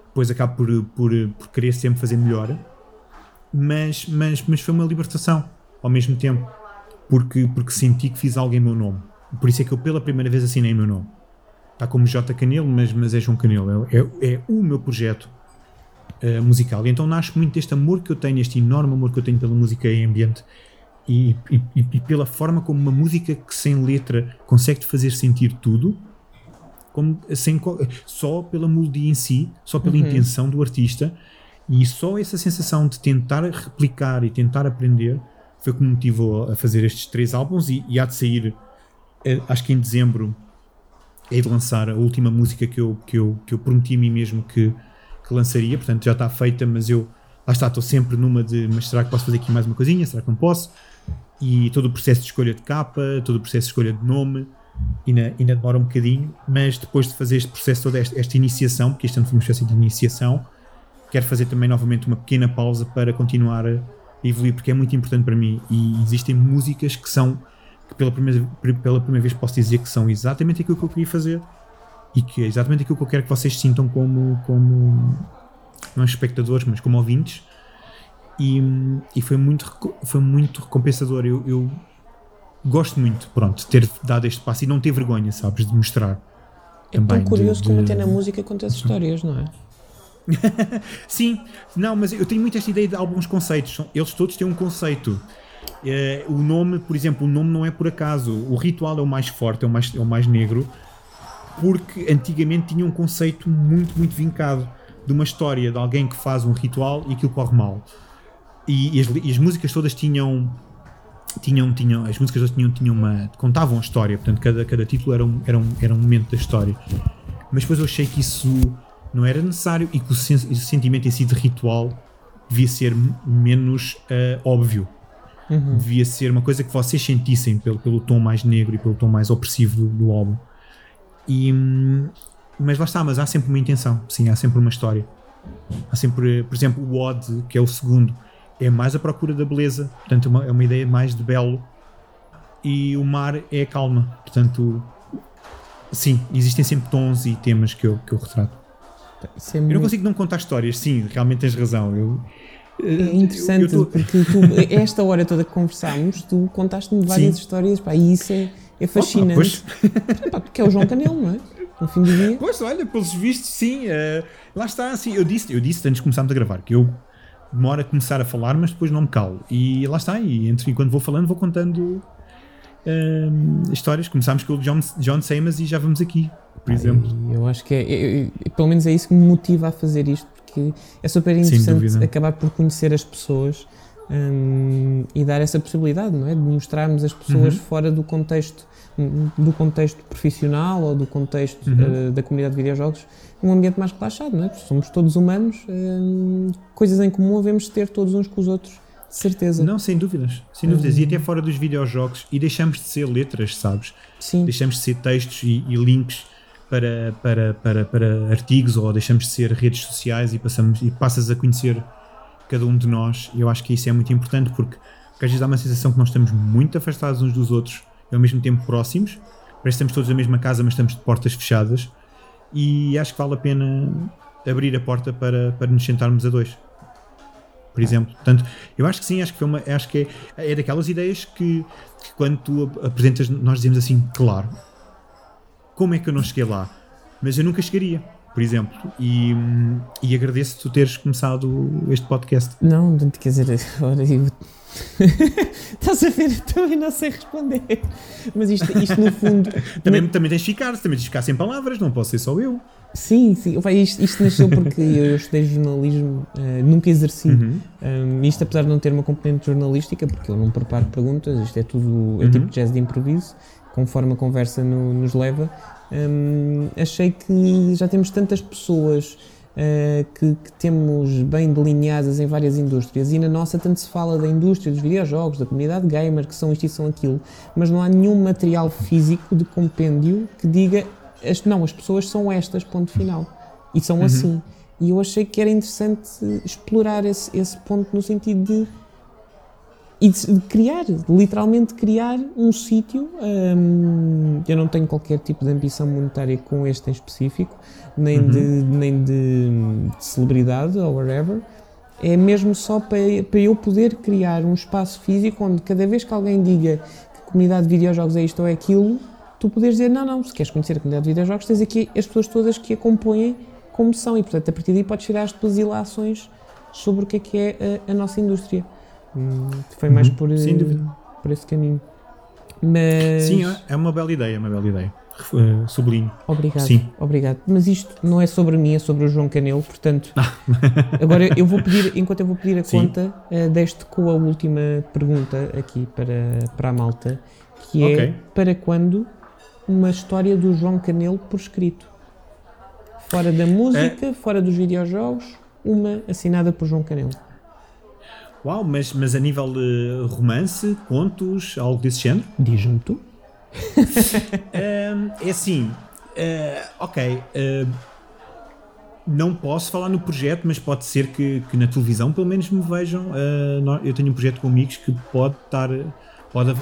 depois acabo por, por, por querer sempre fazer melhor, mas, mas, mas foi uma libertação ao mesmo tempo, porque, porque senti que fiz algo em meu nome. Por isso é que eu pela primeira vez assinei meu nome. Está como J. Canelo, mas, mas é João Canelo, é, é, é o meu projeto uh, musical. E então nasce muito deste amor que eu tenho, este enorme amor que eu tenho pela música em ambiente e, e, e, pela forma como uma música que sem letra consegue fazer sentir tudo, como, sem, só pela melodia em si, só pela uhum. intenção do artista, e só essa sensação de tentar replicar e tentar aprender foi o que me motivou a fazer estes três álbuns. E, e há de sair, eh, acho que em dezembro, é de lançar a última música que eu, que eu, que eu prometi a mim mesmo que, que lançaria, portanto já está feita, mas eu lá está, estou sempre numa de mas será que posso fazer aqui mais uma coisinha? Será que não posso? E todo o processo de escolha de capa, todo o processo de escolha de nome, ainda, ainda demora um bocadinho, mas depois de fazer este processo, toda esta, esta iniciação, porque isto é uma espécie de iniciação, quero fazer também novamente uma pequena pausa para continuar a evoluir, porque é muito importante para mim. E existem músicas que são, que pela primeira, pela primeira vez posso dizer que são exatamente aquilo que eu queria fazer e que é exatamente aquilo que eu quero que vocês sintam como, como não espectadores, mas como ouvintes. E, e foi, muito, foi muito recompensador. Eu, eu gosto muito, pronto, de ter dado este passo e não ter vergonha, sabes, de mostrar. É também, tão curioso de, como até na música conta as histórias, não é? [LAUGHS] Sim, não, mas eu tenho muito esta ideia de alguns conceitos. Eles todos têm um conceito. É, o nome, por exemplo, o nome não é por acaso. O ritual é o mais forte, é o mais, é o mais negro porque antigamente tinha um conceito muito, muito vincado de uma história de alguém que faz um ritual e aquilo corre mal. E, e, as, e as, músicas todas tinham. Tinham, tinham, as músicas todas tinham, tinham uma. contavam a história, portanto, cada, cada título era um, era, um, era um momento da história. Mas depois eu achei que isso não era necessário e que o, sen o sentimento em si de ritual devia ser menos uh, óbvio. Uhum. Devia ser uma coisa que vocês sentissem pelo, pelo tom mais negro e pelo tom mais opressivo do, do álbum. E, mas lá está, mas há sempre uma intenção, sim, há sempre uma história. Há sempre, por exemplo, o Odd, que é o segundo, é mais a procura da beleza, portanto, é uma, é uma ideia mais de belo. E o mar é a calma, portanto, sim, existem sempre tons e temas que eu, que eu retrato. É eu não consigo não contar histórias, sim, realmente tens razão. Eu, é interessante, eu, eu tô... porque tu, [LAUGHS] esta hora toda que conversámos, tu contaste-me várias sim. histórias, pá, e isso é é fascinante. Opa, [LAUGHS] porque é o João Canelo, não é? No fim do dia. Pois, olha, pelos vistos, sim. Uh, lá está, assim, eu disse, eu disse antes de começarmos a gravar que eu demoro a começar a falar, mas depois não me calo. E lá está, e entre, enquanto vou falando, vou contando uh, histórias. Começámos com o John, John Samas e já vamos aqui, por exemplo. Eu acho que é, é, é, pelo menos é isso que me motiva a fazer isto, porque é super interessante acabar por conhecer as pessoas um, e dar essa possibilidade, não é? De mostrarmos as pessoas uhum. fora do contexto do contexto profissional ou do contexto uhum. uh, da comunidade de videojogos um ambiente mais relaxado, não é? Porque somos todos humanos, uh, coisas em comum devemos ter todos uns com os outros, certeza. Não, sem dúvidas, sem dúvidas. Uhum. E até fora dos videojogos, e deixamos de ser letras, sabes? Sim. Deixamos de ser textos e, e links para, para, para, para artigos ou deixamos de ser redes sociais e, passamos, e passas a conhecer cada um de nós. Eu acho que isso é muito importante porque, porque às vezes dá uma sensação que nós estamos muito afastados uns dos outros e ao mesmo tempo próximos. Parece que estamos todos na mesma casa, mas estamos de portas fechadas. E acho que vale a pena abrir a porta para, para nos sentarmos a dois. Por exemplo. Portanto, eu acho que sim, acho que, foi uma, acho que é, é daquelas ideias que, que quando tu apresentas, nós dizemos assim, claro, como é que eu não cheguei lá? Mas eu nunca chegaria. por exemplo. E, hum, e agradeço tu teres começado este podcast. Não, quer dizer, [LAUGHS] agora eu... [LAUGHS] Estás a ver? Também não sei responder. Mas isto, isto no fundo. [LAUGHS] Também, também tens de ficar, também tens de ficar sem palavras, não posso ser só eu. Sim, sim. Isto, isto nasceu porque eu estudei jornalismo, uh, nunca exerci. Uhum. Um, isto apesar de não ter uma componente jornalística, porque eu não preparo perguntas, isto é tudo, é Uhum. tipo jazz de improviso, conforme a conversa no- nos leva. Um, achei que já temos tantas pessoas uh, que, que temos bem delineadas em várias indústrias e na nossa tanto se fala da indústria dos videojogos, da comunidade gamer, que são isto e são aquilo, mas não há nenhum material físico de compêndio que diga as, não, as pessoas são estas, ponto final. E são assim. E eu achei que era interessante explorar esse, esse ponto no sentido de, e de criar, de literalmente criar um sítio. hum, eu não tenho qualquer tipo de ambição monetária com este em específico, nem, de, nem de, de celebridade ou whatever. É mesmo só para, para eu poder criar um espaço físico onde cada vez que alguém diga que a comunidade de videojogos é isto ou é aquilo, tu poderes dizer, não, não, se queres conhecer a comunidade de videojogos, tens aqui as pessoas todas que a compõem como são e, portanto, a partir daí podes tirar as tuas ilações sobre o que é que é a, a nossa indústria. Hum, foi mais Uhum, por, sem eh, dúvida. por esse caminho. Mas... Sim, é- é uma bela ideia, é uma bela ideia. Uh, sublinho. Obrigado, Sim. obrigado. Mas isto não é sobre mim, é sobre o João Canelo, portanto, Ah. [LAUGHS] agora eu vou pedir, enquanto eu vou pedir a Sim. conta, uh, deste com a última pergunta aqui para, para a malta, que é Ok. para quando uma história do João Canelo por escrito? Fora da música, É. fora dos videojogos, uma assinada por João Canelo. Uau, mas, mas a nível de romance, contos, algo desse género? Diz-me tu. [LAUGHS] É assim, ah, ok. ah, não posso falar no projeto, mas pode ser que, que na televisão pelo menos me vejam. nó- eu tenho um projeto com amigos que pode estar. Pode,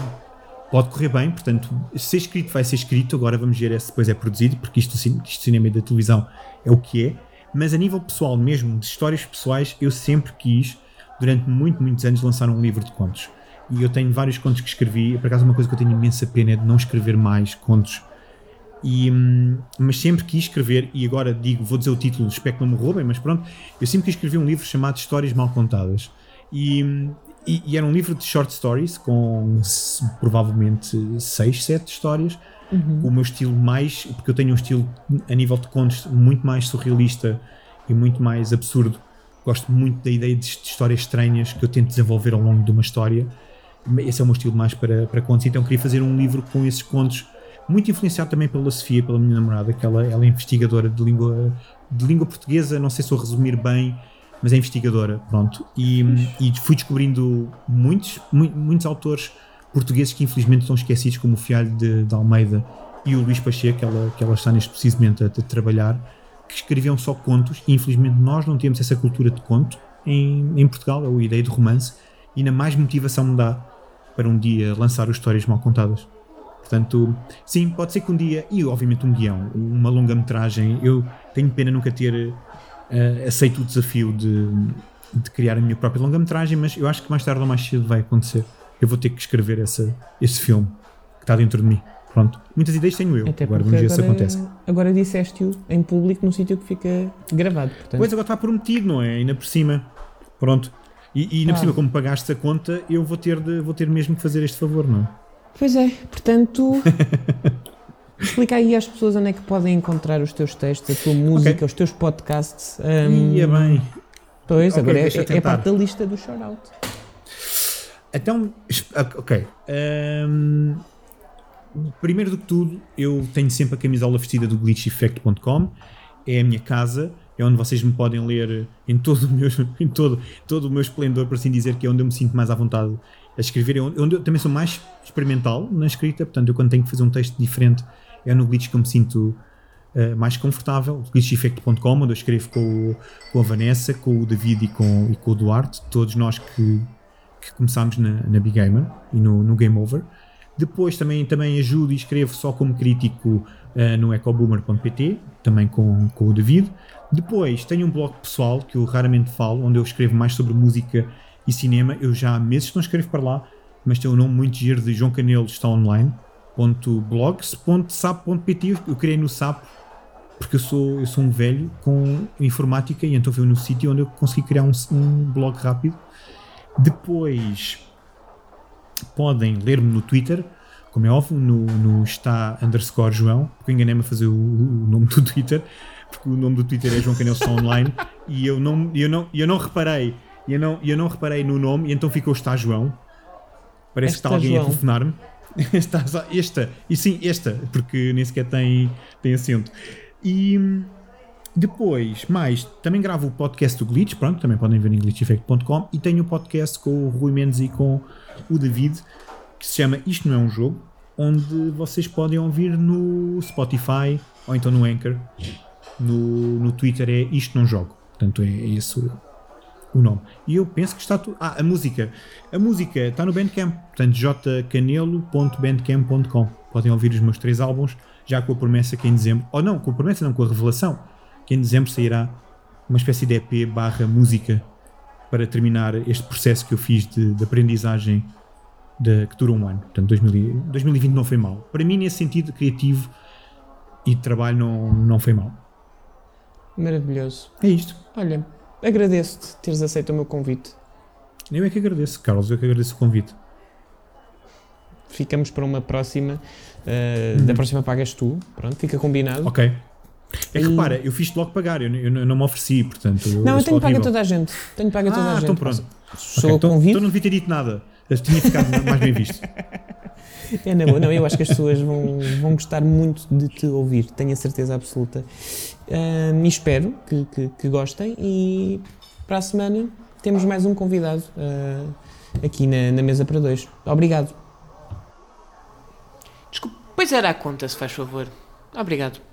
pode correr bem, portanto, se ser escrito vai ser escrito. Agora vamos ver se depois é produzido, porque isto do cinema e da televisão é o que é. Mas a nível pessoal mesmo, de histórias pessoais, eu sempre quis, durante muito, muitos anos, lançar um livro de contos. E eu tenho vários contos que escrevi. Por acaso, uma coisa que eu tenho imensa pena é de não escrever mais contos. E, hum, mas sempre quis escrever, e agora digo, vou dizer o título, espero que não me roubem, mas pronto, eu sempre quis escrever um livro chamado Histórias Mal Contadas. E, hum, e, e era um livro de short stories, com provavelmente 6, 7 histórias, com o meu estilo mais, porque eu tenho um estilo a nível de contos muito mais surrealista e muito mais absurdo. Gosto muito da ideia de histórias estranhas que eu tento desenvolver ao longo de uma história. Esse é o meu estilo mais para, para contos. Então queria fazer um livro com esses contos, muito influenciado também pela Sofia, pela minha namorada, que ela, ela é investigadora de língua, de língua portuguesa. Não sei se vou resumir bem, mas é investigadora. Pronto. E, e fui descobrindo muitos, mu- muitos autores portugueses que infelizmente estão esquecidos, como o Fialho de, de Almeida e o Luís Pacheco, que ela, que ela está neste precisamente a, a trabalhar, que escreviam só contos e infelizmente nós não temos essa cultura de conto em, em Portugal, é a ideia de romance, e ainda mais motivação me dá para um dia lançar histórias mal contadas. Portanto, sim, pode ser que um dia, e obviamente um guião, uma longa-metragem, eu tenho pena nunca ter eh, aceito o desafio de, de criar a minha própria longa-metragem, mas eu acho que mais tarde ou mais cedo vai acontecer. Eu vou ter que escrever essa, esse filme que está dentro de mim. Pronto. Muitas ideias tenho eu. Até agora ver se agora, acontece. agora disseste-o em público num sítio que fica gravado. Portanto, Pois agora está prometido, não é? Ainda por cima. Pronto. E, e ainda por Ah. cima, como pagaste a conta, eu vou ter, de, vou ter mesmo que fazer este favor, não é? Pois é, portanto, [LAUGHS] explica aí às pessoas onde é que podem encontrar os teus textos, a tua música, os teus podcasts. hum, Ia bem. Pois, Ok, agora é, é, é parte da lista do shout-out. Então, es- ok. Ahm, primeiro do que tudo, eu tenho sempre a camisola vestida do glitcheffect.com. É a minha casa, é onde vocês me podem ler em todo o meu, [LAUGHS] em todo, todo o meu esplendor, por assim dizer, que é onde eu me sinto mais à vontade a escrever. É onde, onde eu também sou mais experimental na escrita, portanto, eu quando tenho que fazer um texto diferente, é no glitch que eu me sinto uh, mais confortável. glitcheffect.com, onde eu escrevo com, o- com a Vanessa, com o David e com, e com o Duarte, todos nós que que começámos na, na Big Gamer e no, no Game Over. Depois também, também ajudo e escrevo só como crítico eh, no ecoboomer.pt, também com, com o David. Depois tenho um blog pessoal que eu raramente falo, onde eu escrevo mais sobre música e cinema. Eu já há meses não escrevo para lá, mas tem um nome muito giro de João Canelo está online. .blogs.sap.pt eu criei no SAP porque eu sou, eu sou um velho com informática e então foi no sítio onde eu consegui criar um, um blog rápido. Depois podem ler-me no Twitter, como é óbvio, no, no está underscore João, porque enganei-me a fazer o, o, nome do Twitter, porque o nome do Twitter é João Canel só online e eu não, eu não, eu não reparei, eu não, eu não reparei no nome e então ficou está João. Parece Esta que está alguém João. a telefonar-me. [LAUGHS] Está só- esta, e sim, esta, porque nem sequer tem, tem acento. E hum, depois, mais, também gravo o podcast do Glitch, pronto, também podem ver em glitcheffect.com e tenho o podcast com o Rui Mendes e com o David, que se chama Isto Não É Um Jogo, onde vocês podem ouvir no Spotify ou então no Anchor. No, no Twitter é Isto Não Jogo, portanto é, é esse o, o nome. E eu penso que está tudo. Ah, a música. A música está no Bandcamp, portanto, jcanelo.bandcamp.com. Podem ouvir os meus três álbuns, já com a promessa que em dezembro. Ou não, com a promessa, não, com a revelação, que em dezembro sairá uma espécie de EP barra música para terminar este processo que eu fiz de, de aprendizagem de, que dura um ano. Portanto, 2000 e- 2020 não foi mal. Para mim, nesse sentido criativo e de trabalho, não, não foi mal. Maravilhoso. É isto. Olha, agradeço-te teres aceito o meu convite. Eu é que agradeço, Carlos, eu é que agradeço o convite. Ficamos para uma próxima. eh, Uhum. Da próxima pagas tu. Pronto, fica combinado. Ok. É que E- repara, eu fiz-te logo pagar, eu, eu não me ofereci, portanto. Não, eu tenho paga horrível. toda a gente. Tenho paga toda a Ah, gente. então pronto. Sou Ok, eu então, convido. então não devia ter dito nada. Eu tinha ficado mais bem visto. [LAUGHS] É na boa. Não, eu acho que as pessoas vão, vão gostar muito de te ouvir, tenho a certeza absoluta. Ahm, e espero que, que, que gostem. E para a semana temos mais um convidado ah, aqui na, na mesa para dois. Obrigado. Desculpe, pois era a conta, se faz favor. Obrigado.